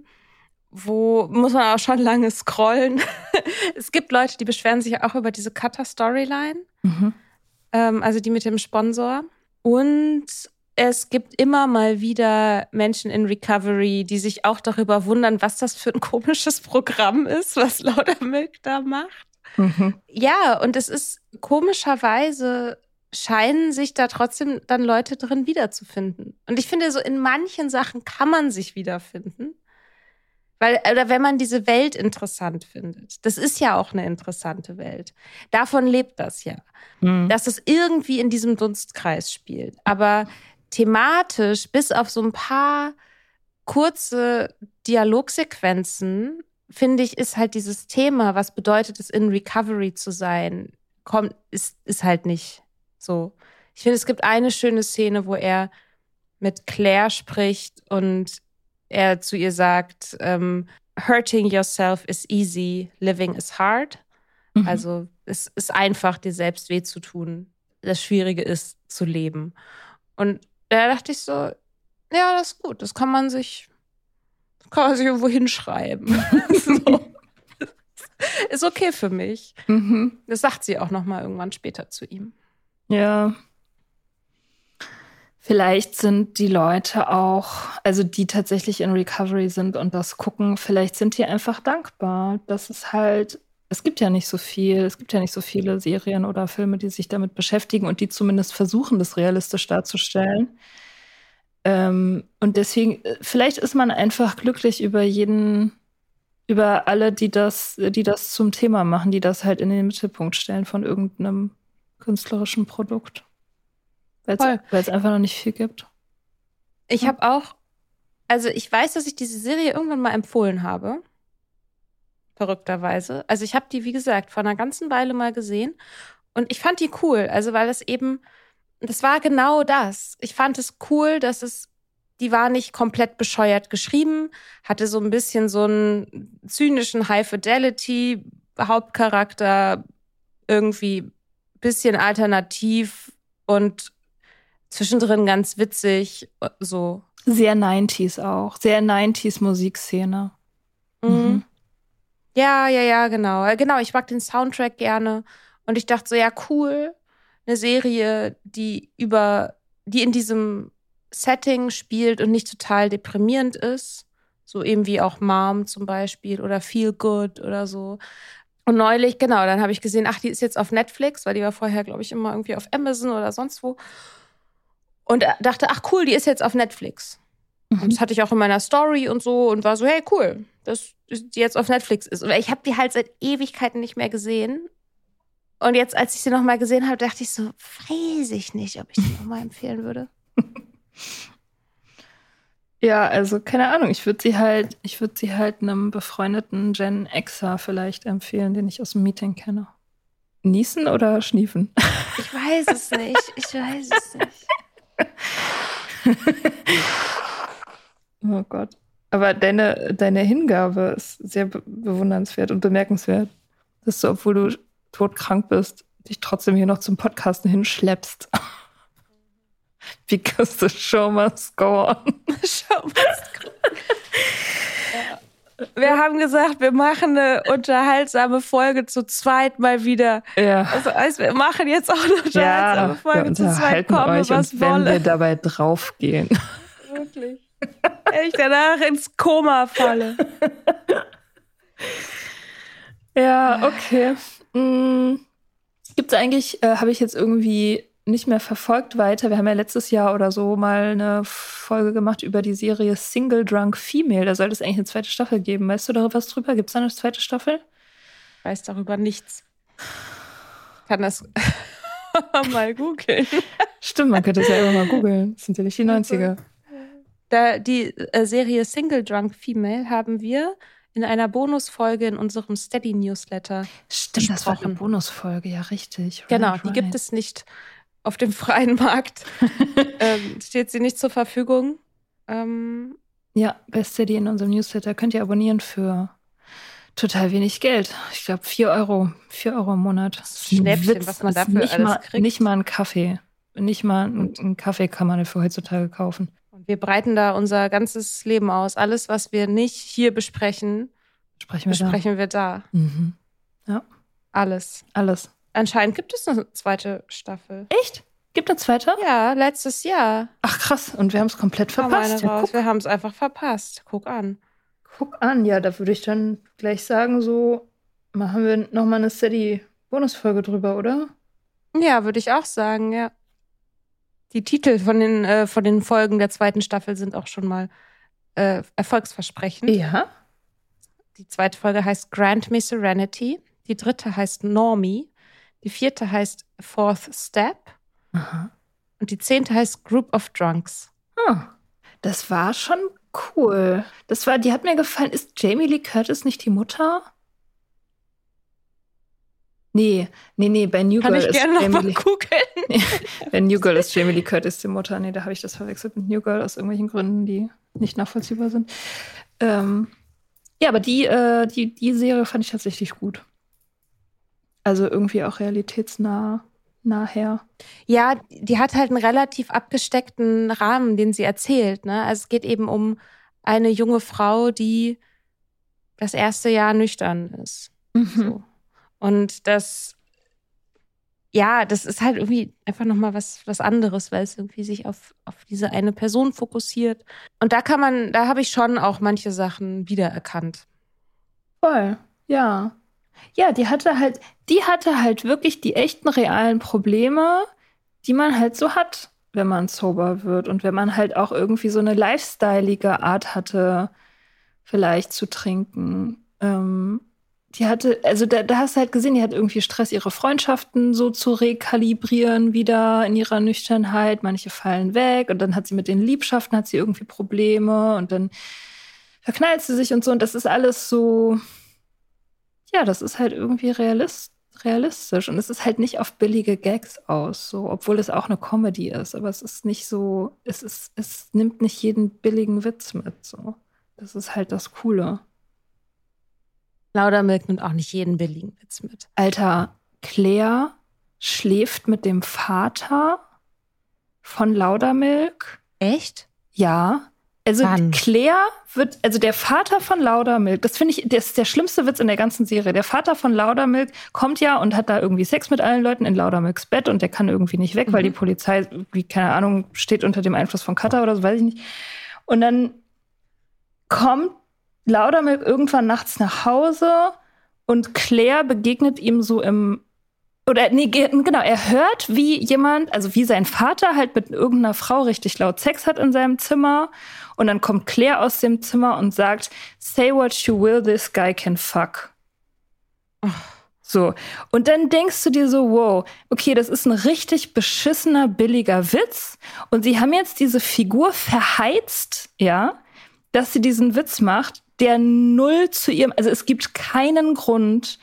wo muss man auch schon lange scrollen. es gibt Leute, die beschweren sich auch über diese Cutter-Storyline, mhm. ähm, also die mit dem Sponsor. Und es gibt immer mal wieder Menschen in Recovery, die sich auch darüber wundern, was das für ein komisches Programm ist, was Laudermilk da macht. Mhm. Ja, und es ist komischerweise scheinen sich da trotzdem dann Leute drin wiederzufinden. Und ich finde, so in manchen Sachen kann man sich wiederfinden. Weil, oder wenn man diese Welt interessant findet. Das ist ja auch eine interessante Welt. Davon lebt das ja. Mhm. Dass es irgendwie in diesem Dunstkreis spielt. Aber thematisch bis auf so ein paar kurze Dialogsequenzen, finde ich, ist halt dieses Thema, was bedeutet es, in Recovery zu sein, kommt, ist, ist halt nicht so. Ich finde, es gibt eine schöne Szene, wo er mit Claire spricht und er zu ihr sagt, ähm, hurting yourself is easy, living is hard. Mhm. Also es ist einfach, dir selbst weh zu tun. Das Schwierige ist zu leben. Und da dachte ich so, ja, das ist gut, das kann man sich, kann man sich irgendwo hinschreiben. so. Ist okay für mich. Mhm. Das sagt sie auch noch mal irgendwann später zu ihm. Ja. Vielleicht sind die Leute auch, also die tatsächlich in Recovery sind und das gucken, vielleicht sind die einfach dankbar, dass es halt es gibt ja nicht so viel, es gibt ja nicht so viele Serien oder Filme, die sich damit beschäftigen und die zumindest versuchen, das realistisch darzustellen. Ähm, und deswegen, äh, vielleicht ist man einfach glücklich über jeden, über alle, die das, die das zum Thema machen, die das halt in den Mittelpunkt stellen von irgendeinem künstlerischen Produkt. Weil es einfach noch nicht viel gibt. Ich habe auch, also ich weiß, dass ich diese Serie irgendwann mal empfohlen habe. Verrückterweise. Also ich habe die, wie gesagt, vor einer ganzen Weile mal gesehen und ich fand die cool. Also weil es eben, das war genau das. Ich fand es cool, dass es, die war nicht komplett bescheuert geschrieben, hatte so ein bisschen so einen zynischen High Fidelity Hauptcharakter, irgendwie bisschen alternativ und zwischendrin ganz witzig, so. Sehr 90s auch. Sehr 90s Musikszene. Mhm. Ja, ja, ja, genau. Äh, Genau, ich mag den Soundtrack gerne. Und ich dachte so, ja, cool. Eine Serie, die über, die in diesem Setting spielt und nicht total deprimierend ist. So eben wie auch Mom zum Beispiel oder Feel Good oder so. Und neulich, genau, dann habe ich gesehen, ach, die ist jetzt auf Netflix, weil die war vorher, glaube ich, immer irgendwie auf Amazon oder sonst wo. Und dachte, ach cool, die ist jetzt auf Netflix. Und das hatte ich auch in meiner Story und so und war so, hey, cool, dass die jetzt auf Netflix ist. Und ich habe die halt seit Ewigkeiten nicht mehr gesehen. Und jetzt, als ich sie nochmal gesehen habe, dachte ich so, weiß ich nicht, ob ich die nochmal empfehlen würde. Ja, also keine Ahnung. Ich würde sie halt, ich würde sie halt einem befreundeten Gen Xer vielleicht empfehlen, den ich aus dem Meeting kenne. Niesen oder schniefen? Ich weiß es nicht. Ich weiß es nicht. Oh Gott. Aber deine, deine Hingabe ist sehr be bewundernswert und bemerkenswert. Dass du, obwohl du todkrank bist, dich trotzdem hier noch zum Podcasten hinschleppst. Because the show must go on. Schau mal. Wir haben gesagt, wir machen eine unterhaltsame Folge zu zweit mal wieder. Ja. Also, also wir machen jetzt auch eine unterhaltsame Ja, Folge zu zweit, komme euch was und wenn wolle. wir dabei draufgehen. Wirklich. Wenn ich danach ins Koma falle. Ja, okay. Mm, Gibt's eigentlich, äh, habe ich jetzt irgendwie nicht mehr verfolgt weiter. Wir haben ja letztes Jahr oder so mal eine Folge gemacht über die Serie Single Drunk Female. Da sollte es eigentlich eine zweite Staffel geben. Weißt du da was drüber? Gibt's da eine zweite Staffel? Weiß darüber nichts. Kann das mal googeln. Stimmt, man könnte es ja immer mal googeln. Das sind ja nicht die 90er. Da, die äh, Serie Single Drunk Female haben wir in einer Bonusfolge in unserem Steady Newsletter. Stimmt, das war eine. Bonusfolge, ja, richtig. Genau, Right, die right. gibt es nicht auf dem freien Markt. ähm, steht sie nicht zur Verfügung. Ähm, Ja, bei Steady in unserem Newsletter könnt ihr abonnieren für total wenig Geld. Ich glaube, 4 Euro. 4 Euro im Monat. Schnäppchen, was man dafür nicht alles mal, kriegt. Nicht mal ein Kaffee. Nicht mal ein, ein Kaffee kann man dafür heutzutage kaufen. Wir breiten da unser ganzes Leben aus. Alles, was wir nicht hier besprechen, Sprechen wir besprechen wir da. da. Mhm. Alles. Alles. Anscheinend gibt es eine zweite Staffel. Echt? Gibt eine zweite? Ja, letztes Jahr Ach krass, und wir haben es komplett verpasst. Ja, Wir haben es einfach verpasst. Guck an. guck an, ja, da würde ich dann gleich sagen, so machen wir nochmal eine Steady-Bonusfolge drüber, oder? Ja, würde ich auch sagen, ja. Die Titel von den, äh, von den Folgen der zweiten Staffel sind auch schon mal äh, erfolgsversprechend. Ja. Die zweite Folge heißt Grant Me Serenity. Die dritte heißt Normie. Die vierte heißt Fourth Step. Aha. Und die zehnte heißt Group of Drunks. Ah, das war schon cool. Das war, die hat mir gefallen. Ist Jamie Lee Curtis nicht die Mutter? Nee, nee, nee, bei New Kann Girl ich ist gerne Jamie Lee, googeln. bei New Girl ist Jamie Lee Curtis die Mutter. Nee, da habe ich das verwechselt mit New Girl aus irgendwelchen Gründen, die nicht nachvollziehbar sind. Ähm, ja, aber die, äh, die, die Serie fand ich tatsächlich gut. Also irgendwie auch realitätsnah nachher. Ja, die hat halt einen relativ abgesteckten Rahmen, den sie erzählt. Ne? Also es geht eben um eine junge Frau, die das erste Jahr nüchtern ist. Mhm. So. Und das, ja, das ist halt irgendwie einfach nochmal was, was anderes, weil es irgendwie sich auf, auf diese eine Person fokussiert. Und da kann man, da habe ich schon auch manche Sachen wiedererkannt. Voll, ja. Ja, die hatte halt, die hatte halt wirklich die echten realen Probleme, die man halt so hat, wenn man sober wird und wenn man halt auch irgendwie so eine lifestyleige Art hatte, vielleicht zu trinken. Ähm, die hatte, also da, da hast du halt gesehen, die hat irgendwie Stress, ihre Freundschaften so zu rekalibrieren wieder in ihrer Nüchternheit. Manche fallen weg und dann hat sie mit den Liebschaften hat sie irgendwie Probleme und dann verknallt sie sich und so. Und das ist alles so, ja, das ist halt irgendwie realist, realistisch. Und es ist halt nicht auf billige Gags aus, so, obwohl es auch eine Comedy ist. Aber es ist nicht so, es ist, es nimmt nicht jeden billigen Witz mit, so. Das ist halt das Coole. Laudermilk nimmt auch nicht jeden billigen Witz mit. Alter, Claire schläft mit dem Vater von Laudermilk. Echt? Ja. Also Wann? Claire wird, also der Vater von Laudermilk, das finde ich, das ist der schlimmste Witz in der ganzen Serie. Der Vater von Laudermilk kommt ja und hat da irgendwie Sex mit allen Leuten in Laudermilks Bett und der kann irgendwie nicht weg, weil die Polizei, wie, keine Ahnung, steht unter dem Einfluss von Cutter oder so, weiß ich nicht. Und dann kommt Laudermilk irgendwann nachts nach Hause und Claire begegnet ihm so im oder nee, ge- genau, er hört, wie jemand, also wie sein Vater halt mit irgendeiner Frau richtig laut Sex hat in seinem Zimmer und dann kommt Claire aus dem Zimmer und sagt, say what you will, this guy can fuck. So. Und dann denkst du dir so, wow, okay, das ist ein richtig beschissener, billiger Witz. Und sie haben jetzt diese Figur verheizt, ja, dass sie diesen Witz macht, der null zu ihrem, also es gibt keinen Grund,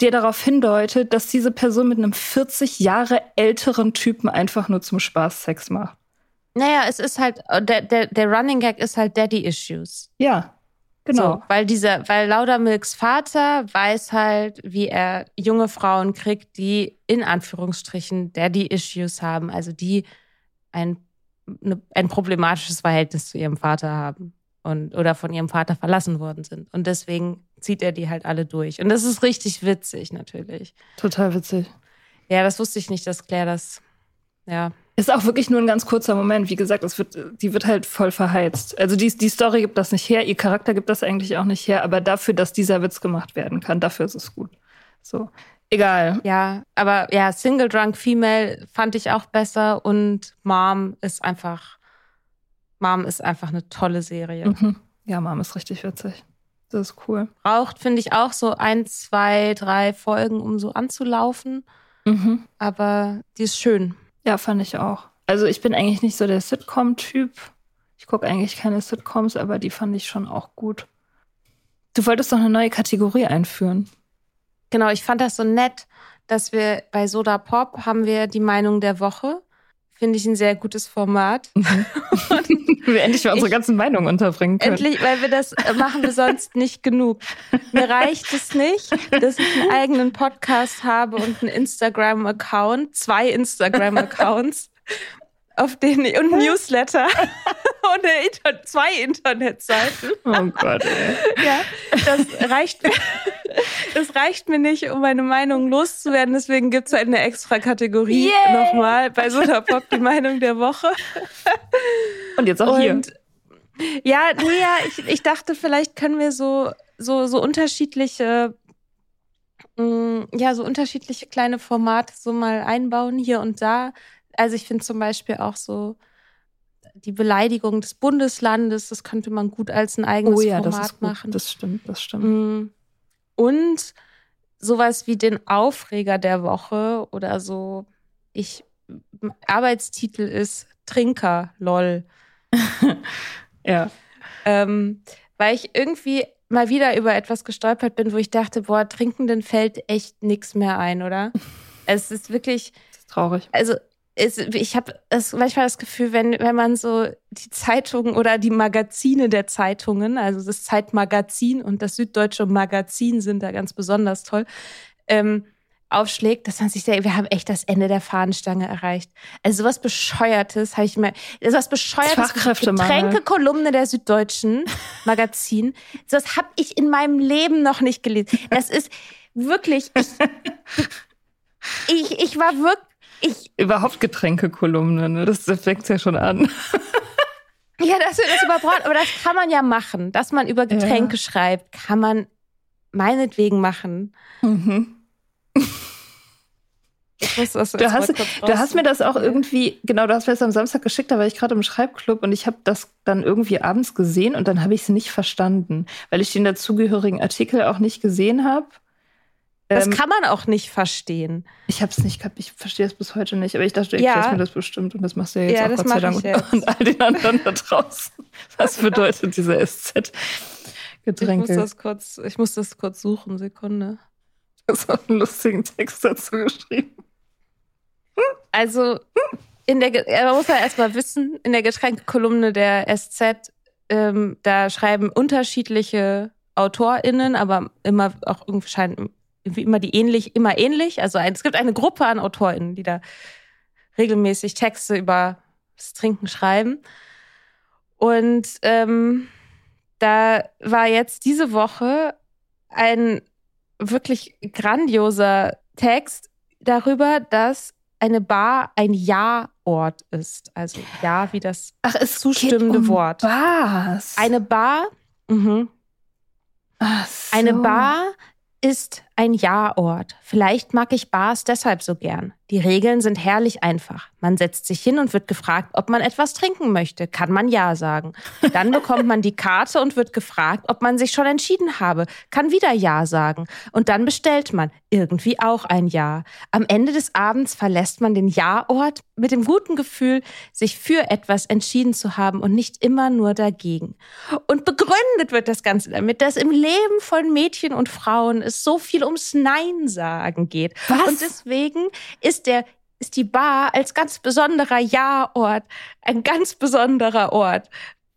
der darauf hindeutet, dass diese Person mit einem 40 Jahre älteren Typen einfach nur zum Spaß Sex macht. Naja, es ist halt, der, der, der Running Gag ist halt Daddy Issues. Ja, genau. So, weil dieser, weil Laudermilks Vater weiß halt, wie er junge Frauen kriegt, die in Anführungsstrichen Daddy Issues haben, also die ein, ne, ein problematisches Verhältnis zu ihrem Vater haben und oder von ihrem Vater verlassen worden sind. Und deswegen zieht er die halt alle durch. Und das ist richtig witzig, natürlich. Total witzig. Ja, das wusste ich nicht, dass Claire das, ja. Ist auch wirklich nur ein ganz kurzer Moment. Wie gesagt, es wird, die wird halt voll verheizt. Also die, die Story gibt das nicht her, ihr Charakter gibt das eigentlich auch nicht her, aber dafür, dass dieser Witz gemacht werden kann, dafür ist es gut. So. Egal. Ja, aber ja, Single Drunk Female fand ich auch besser und Mom ist einfach, Mom ist einfach eine tolle Serie. Mhm. Ja, Mom ist richtig witzig. Das ist cool. Braucht, finde ich, auch so ein, zwei, drei Folgen, um so anzulaufen. Mhm. Aber die ist schön. Ja, fand ich auch. Also ich bin eigentlich nicht so der Sitcom-Typ. Ich gucke eigentlich keine Sitcoms, aber die fand ich schon auch gut. Du wolltest doch eine neue Kategorie einführen. Genau, ich fand das so nett, dass wir bei Soda Pop haben wir die Meinung der Woche. Finde ich ein sehr gutes Format. Wir endlich mal unsere Ich- ganzen Meinungen unterbringen können. Endlich, weil wir das äh, machen wir sonst nicht genug. Mir reicht es nicht, dass ich einen eigenen Podcast habe und einen Instagram-Account, zwei Instagram-Accounts, auf denen und ein Newsletter und eine Inter zwei Internetseiten. Oh Gott, ey. Ja, das reicht mir. Das reicht mir nicht, um meine Meinung loszuwerden. Deswegen gibt es eine extra Kategorie Yay! nochmal bei Soda Pop die Meinung der Woche. Und jetzt auch hier. Und ja, nee, ja, ich, ich dachte, vielleicht können wir so, so, so unterschiedliche, mh, ja, so unterschiedliche kleine Formate so mal einbauen hier und da. Also ich finde zum Beispiel auch so die Beleidigung des Bundeslandes, das könnte man gut als ein eigenes Oh ja, das Format ist gut. machen. Das stimmt, das stimmt. Mm. Und sowas wie den Aufreger der Woche oder so. Ich Arbeitstitel ist Trinker, lol. Ja. Ähm, weil ich irgendwie mal wieder über etwas gestolpert bin, wo ich dachte, boah, Trinkenden fällt echt nichts mehr ein, oder? Es ist wirklich, Das ist traurig. also es, ich habe manchmal das Gefühl, wenn, wenn man so die Zeitungen oder die Magazine der Zeitungen, also das Zeitmagazin und das Süddeutsche Magazin sind da ganz besonders toll, ähm, aufschlägt, dass man sich denkt, wir haben echt das Ende der Fahnenstange erreicht. Also sowas Bescheuertes habe ich mir, sowas Bescheuertes. Getränkekolumne der Süddeutschen Magazin, sowas habe ich in meinem Leben noch nicht gelesen. Das ist wirklich, ich, ich, ich war wirklich, ich, Überhaupt Getränkekolumne, ne? Das, fängt ja schon an. Ja, dass wir das überbrauchen, aber das kann man ja machen. Dass man über Getränke schreibt, kann man meinetwegen machen. Mhm. Muss Du hast, du hast mir das auch irgendwie, genau, du hast mir das am Samstag geschickt, da war ich gerade im Schreibclub und ich habe das dann irgendwie abends gesehen und dann habe ich es nicht verstanden, weil ich den dazugehörigen Artikel auch nicht gesehen habe. Das Ähm, kann man auch nicht verstehen. Ich habe es nicht gehabt, ich verstehe es bis heute nicht, aber ich dachte, du Ja. erklärst mir das bestimmt und das machst du ja jetzt Ja, auch das Gott sei Dank und, und all den anderen da draußen. Was bedeutet diese Ich muss das kurz, ich muss das kurz suchen, Sekunde. Du hast auch einen lustigen Text dazu geschrieben. Also, in der, man muss ja erstmal wissen, in der Getränkekolumne der SZ, ähm, da schreiben unterschiedliche AutorInnen, aber immer auch irgendwie scheinen irgendwie immer die ähnlich, immer ähnlich. Also ein, es gibt eine Gruppe an AutorInnen, die da regelmäßig Texte über das Trinken schreiben. Und ähm, da war jetzt diese Woche ein wirklich grandioser Text darüber, dass eine Bar ein Ja-Ort ist. Also Ja wie das Ach, es zustimmende um Wort. Bars. Eine Bar, mhm. So. eine Bar ist ein Ja-Ort. Vielleicht mag ich Bars deshalb so gern. Die Regeln sind herrlich einfach. Man setzt sich hin und wird gefragt, ob man etwas trinken möchte. Kann man Ja sagen. Dann bekommt man die Karte und wird gefragt, ob man sich schon entschieden habe. Kann wieder Ja sagen. Und dann bestellt man irgendwie auch ein Ja. Am Ende des Abends verlässt man den Ja-Ort mit dem guten Gefühl, sich für etwas entschieden zu haben und nicht immer nur dagegen. Und begründet wird das Ganze damit, dass im Leben von Mädchen und Frauen es so viel ums Nein sagen geht. Was? Und deswegen ist der ist die Bar als ganz besonderer Ja-Ort ein ganz besonderer Ort,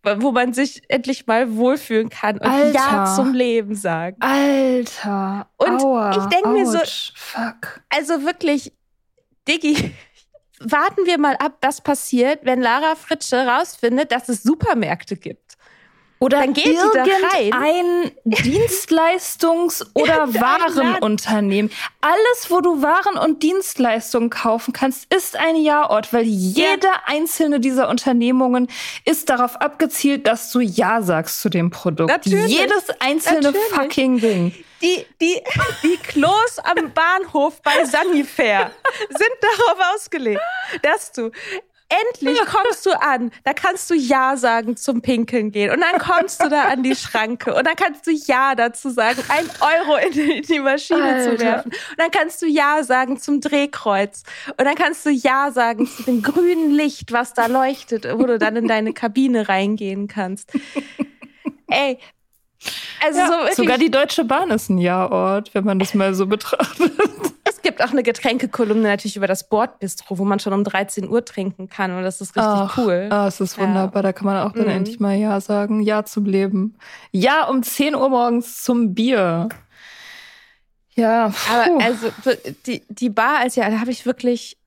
wo man sich endlich mal wohlfühlen kann und Alter. Ja zum Leben sagt. Alter. Und Aua, ich denk mir so- Fuck. Also wirklich, Diggi, warten wir mal ab, was passiert, wenn Lara Fritsche rausfindet, dass es Supermärkte gibt. Oder Dann geht die da rein. ein Dienstleistungs- oder Irgendein Warenunternehmen. Alles, wo du Waren und Dienstleistungen kaufen kannst, ist ein Ja-Ort, weil jede einzelne dieser Unternehmungen ist darauf abgezielt, dass du Ja sagst zu dem Produkt. Natürlich. Jedes einzelne Natürlich. fucking Ding. Die, die, die Klos am Bahnhof bei Sanifair sind darauf ausgelegt, dass du endlich kommst du an, da kannst du Ja sagen zum Pinkeln gehen und dann kommst du da an die Schranke und dann kannst du Ja dazu sagen, ein Euro in die, in die Maschine zu Alter. werfen und dann kannst du Ja sagen zum Drehkreuz und dann kannst du Ja sagen zu dem grünen Licht, was da leuchtet, wo du dann in deine Kabine reingehen kannst. Ey, also so wirklich, Sogar die Deutsche Bahn ist ein Ja-Ort, wenn man das mal so betrachtet. Es gibt auch eine Getränkekolumne natürlich über das Bordbistro, wo man schon um 13 Uhr trinken kann und das ist richtig Ach, cool. Ah, es ist wunderbar. Da kann man auch dann Mhm. endlich mal Ja sagen. Ja zum Leben. Ja um 10 Uhr morgens zum Bier. Ja, puh, Aber also die, die Bar als ja, da habe ich wirklich,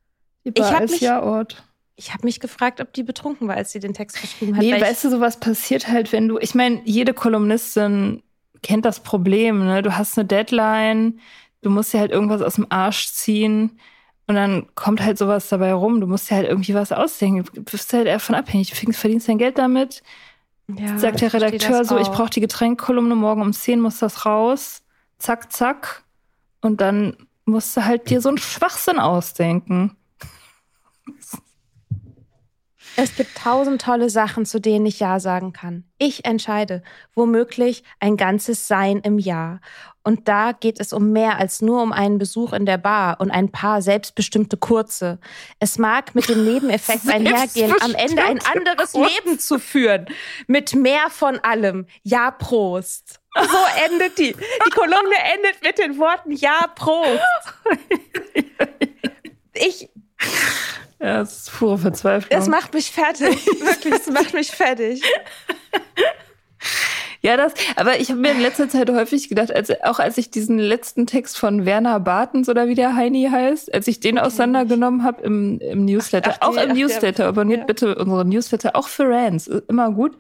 die Bar ich als mich- Ja-Ort. ich habe mich gefragt, ob die betrunken war, als sie den Text geschrieben hat. Nee, weil weißt du, sowas passiert halt, wenn du, ich meine, jede Kolumnistin kennt das Problem, ne? Du hast eine Deadline, du musst dir halt irgendwas aus dem Arsch ziehen und dann kommt halt sowas dabei rum. Du musst dir halt irgendwie was ausdenken. Du bist halt davon abhängig. Du verdienst dein Geld damit. ja, sagt der Redakteur so, ich auch. brauche die Getränkkolumne, morgen um 10 muss das raus. Zack, zack. Und dann musst du halt dir so einen Schwachsinn ausdenken. Es gibt tausend tolle Sachen, zu denen ich Ja sagen kann. Ich entscheide, womöglich ein ganzes Sein im Jahr. Und da geht es um mehr als nur um einen Besuch in der Bar und ein paar selbstbestimmte kurze. Es mag mit dem Nebeneffekt einhergehen, am Ende ein anderes Kurze. Leben zu führen. Mit mehr von allem. Ja, Prost. So endet die. Die Kolumne endet mit den Worten Ja, Prost. Ich, Ja, das ist pure Verzweiflung. das macht mich fertig. Wirklich, das macht mich fertig. Ja, das, aber ich habe mir in letzter Zeit häufig gedacht, als, auch als ich diesen letzten Text von Werner Bartens oder wie der Heini heißt, als ich den auseinandergenommen habe im, im Newsletter, Ach, ach, auch die- im ach, Newsletter, abonniert ja. bitte unsere Newsletter, auch für Rants, ist immer gut.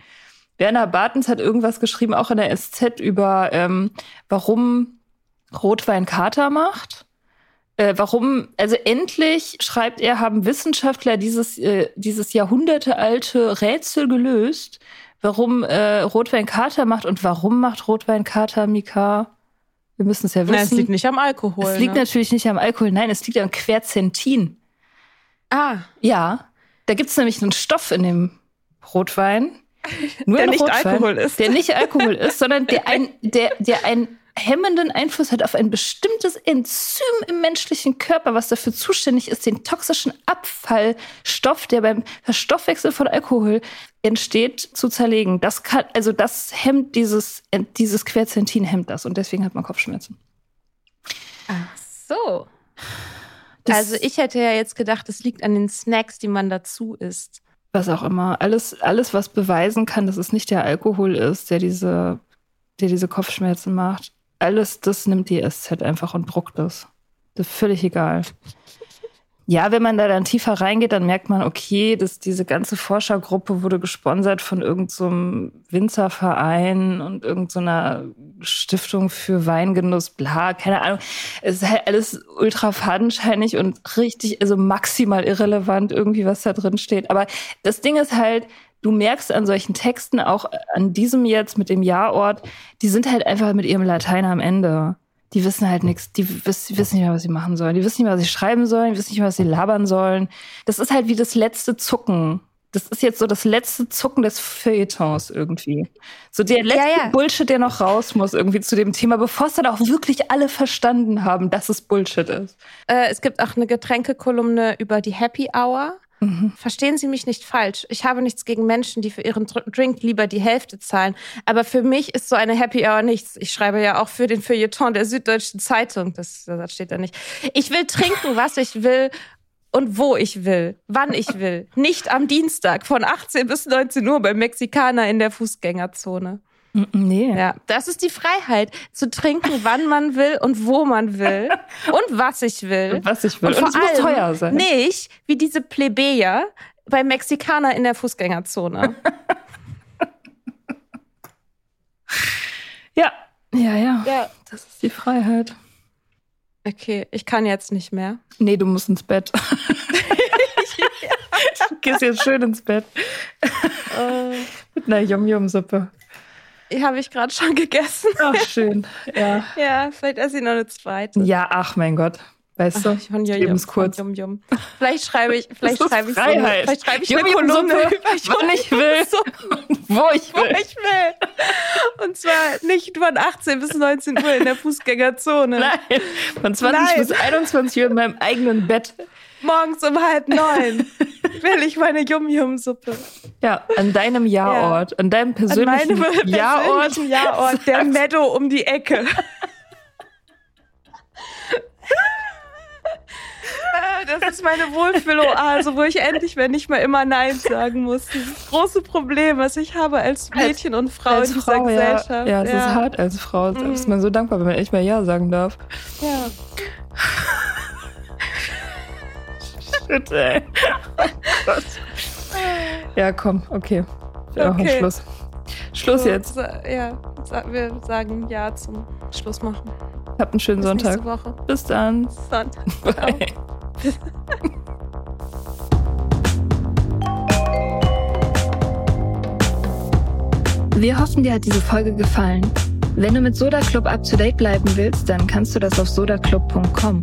Werner Bartens hat irgendwas geschrieben, auch in der SZ, über ähm, warum Rotwein Kater macht. Äh, warum, also endlich, schreibt er, haben Wissenschaftler dieses, äh, dieses jahrhundertealte Rätsel gelöst, warum äh, Rotwein Kater macht und warum macht Rotwein Kater, Mika? Wir müssen es ja wissen. Nein, es liegt nicht am Alkohol. Es liegt ne? natürlich nicht am Alkohol, nein, es liegt am Quercetin. Ah, Ja, da gibt's nämlich einen Stoff in dem Rotwein, nur Der nicht Rotwein, Alkohol ist. der nicht Alkohol ist, sondern der ein, der, der ein hemmenden Einfluss hat auf ein bestimmtes Enzym im menschlichen Körper, was dafür zuständig ist, den toxischen Abfallstoff, der beim Verstoffwechsel von Alkohol entsteht, zu zerlegen. Das kann, also das hemmt dieses, dieses Quercetin hemmt das und deswegen hat man Kopfschmerzen. Ach so. Das also ich hätte ja jetzt gedacht, es liegt an den Snacks, die man dazu isst. Was auch immer. Alles, alles, was beweisen kann, dass es nicht der Alkohol ist, der diese, der diese Kopfschmerzen macht. Alles, das nimmt die SZ einfach und druckt das. Das ist völlig egal. Ja, wenn man da dann tiefer reingeht, dann merkt man, okay, dass diese ganze Forschergruppe wurde gesponsert von irgendeinem so Winzerverein und irgendeiner so Stiftung für Weingenuss, bla, keine Ahnung. Es ist halt alles ultra fadenscheinig und richtig, also maximal irrelevant irgendwie, was da drin steht. Aber das Ding ist halt, du merkst an solchen Texten, auch an diesem jetzt mit dem Jahrort, die sind halt einfach mit ihrem Latein am Ende die wissen halt nichts, die wissen, wissen nicht mehr, was sie machen sollen. Die wissen nicht mehr, was sie schreiben sollen, die wissen nicht mehr, was sie labern sollen. Das ist halt wie das letzte Zucken. Das ist jetzt so das letzte Zucken des Feuilletons irgendwie. So der letzte ja, ja. Bullshit, der noch raus muss irgendwie zu dem Thema, bevor es dann auch wirklich alle verstanden haben, dass es Bullshit ist. Äh, es gibt auch eine Getränkekolumne über die Happy Hour. Verstehen Sie mich nicht falsch. Ich habe nichts gegen Menschen, die für ihren Drink lieber die Hälfte zahlen. Aber für mich ist so eine Happy Hour nichts. Ich schreibe ja auch für den Feuilleton der Süddeutschen Zeitung. Das, das steht da nicht. Ich will trinken, was ich will und wo ich will, wann ich will. Nicht am Dienstag von 18 bis 19 Uhr beim Mexikaner in der Fußgängerzone. Nee. Ja, das ist die Freiheit, zu trinken, wann man will und wo man will und was ich will. Und was ich will. Und, und vor allem teuer sein. Nicht wie diese Plebejer bei Mexikaner in der Fußgängerzone. ja, ja, ja. Ja, das ist die Freiheit. Okay, ich kann jetzt nicht mehr. Nee, du musst ins Bett. du gehst jetzt schön ins Bett. Uh. Mit einer Yum-Yum-Suppe habe ich gerade schon gegessen. Ach, schön. Ja. ja, vielleicht esse ich noch eine zweite. Ja, ach mein Gott. Weißt du, ach, Lebens kurz. Yum, yum. Vielleicht schreibe ich, vielleicht schreibe ich so eine, vielleicht schreibe ich Yum, eine Kolumne wann ich will, so, wo ich will. Wo ich will. Und zwar nicht von 18 bis 19 Uhr in der Fußgängerzone. Nein, von 20 Nein. bis 21 Uhr in meinem eigenen Bett morgens um halb neun will ich meine Yum-Yum-Suppe. Ja, an deinem Jahrort, ja. an deinem persönlichen an Jahrort. Persönlichen Jahrort, der Meadow um die Ecke. Das ist meine Wohlfühloase, wo ich endlich, wenn nicht mal immer Nein sagen muss. Dieses große Problem, was ich habe als Mädchen und Frau als in dieser Frau, Gesellschaft. Ja, ja es ja. ist hart als Frau. Da ist man so dankbar, wenn man echt mal Ja sagen darf. Ja. Shit, ey. ja, komm, okay. Wir okay. Schluss. Schluss so, jetzt. Ja, wir sagen Ja zum Schluss machen. Habt einen schönen Bis Sonntag. Nächste Woche. Bis dann. Bis dann. Bye. Wir hoffen, dir hat diese Folge gefallen. Wenn du mit Soda Club up to date bleiben willst, dann kannst du das auf sodaclub.com.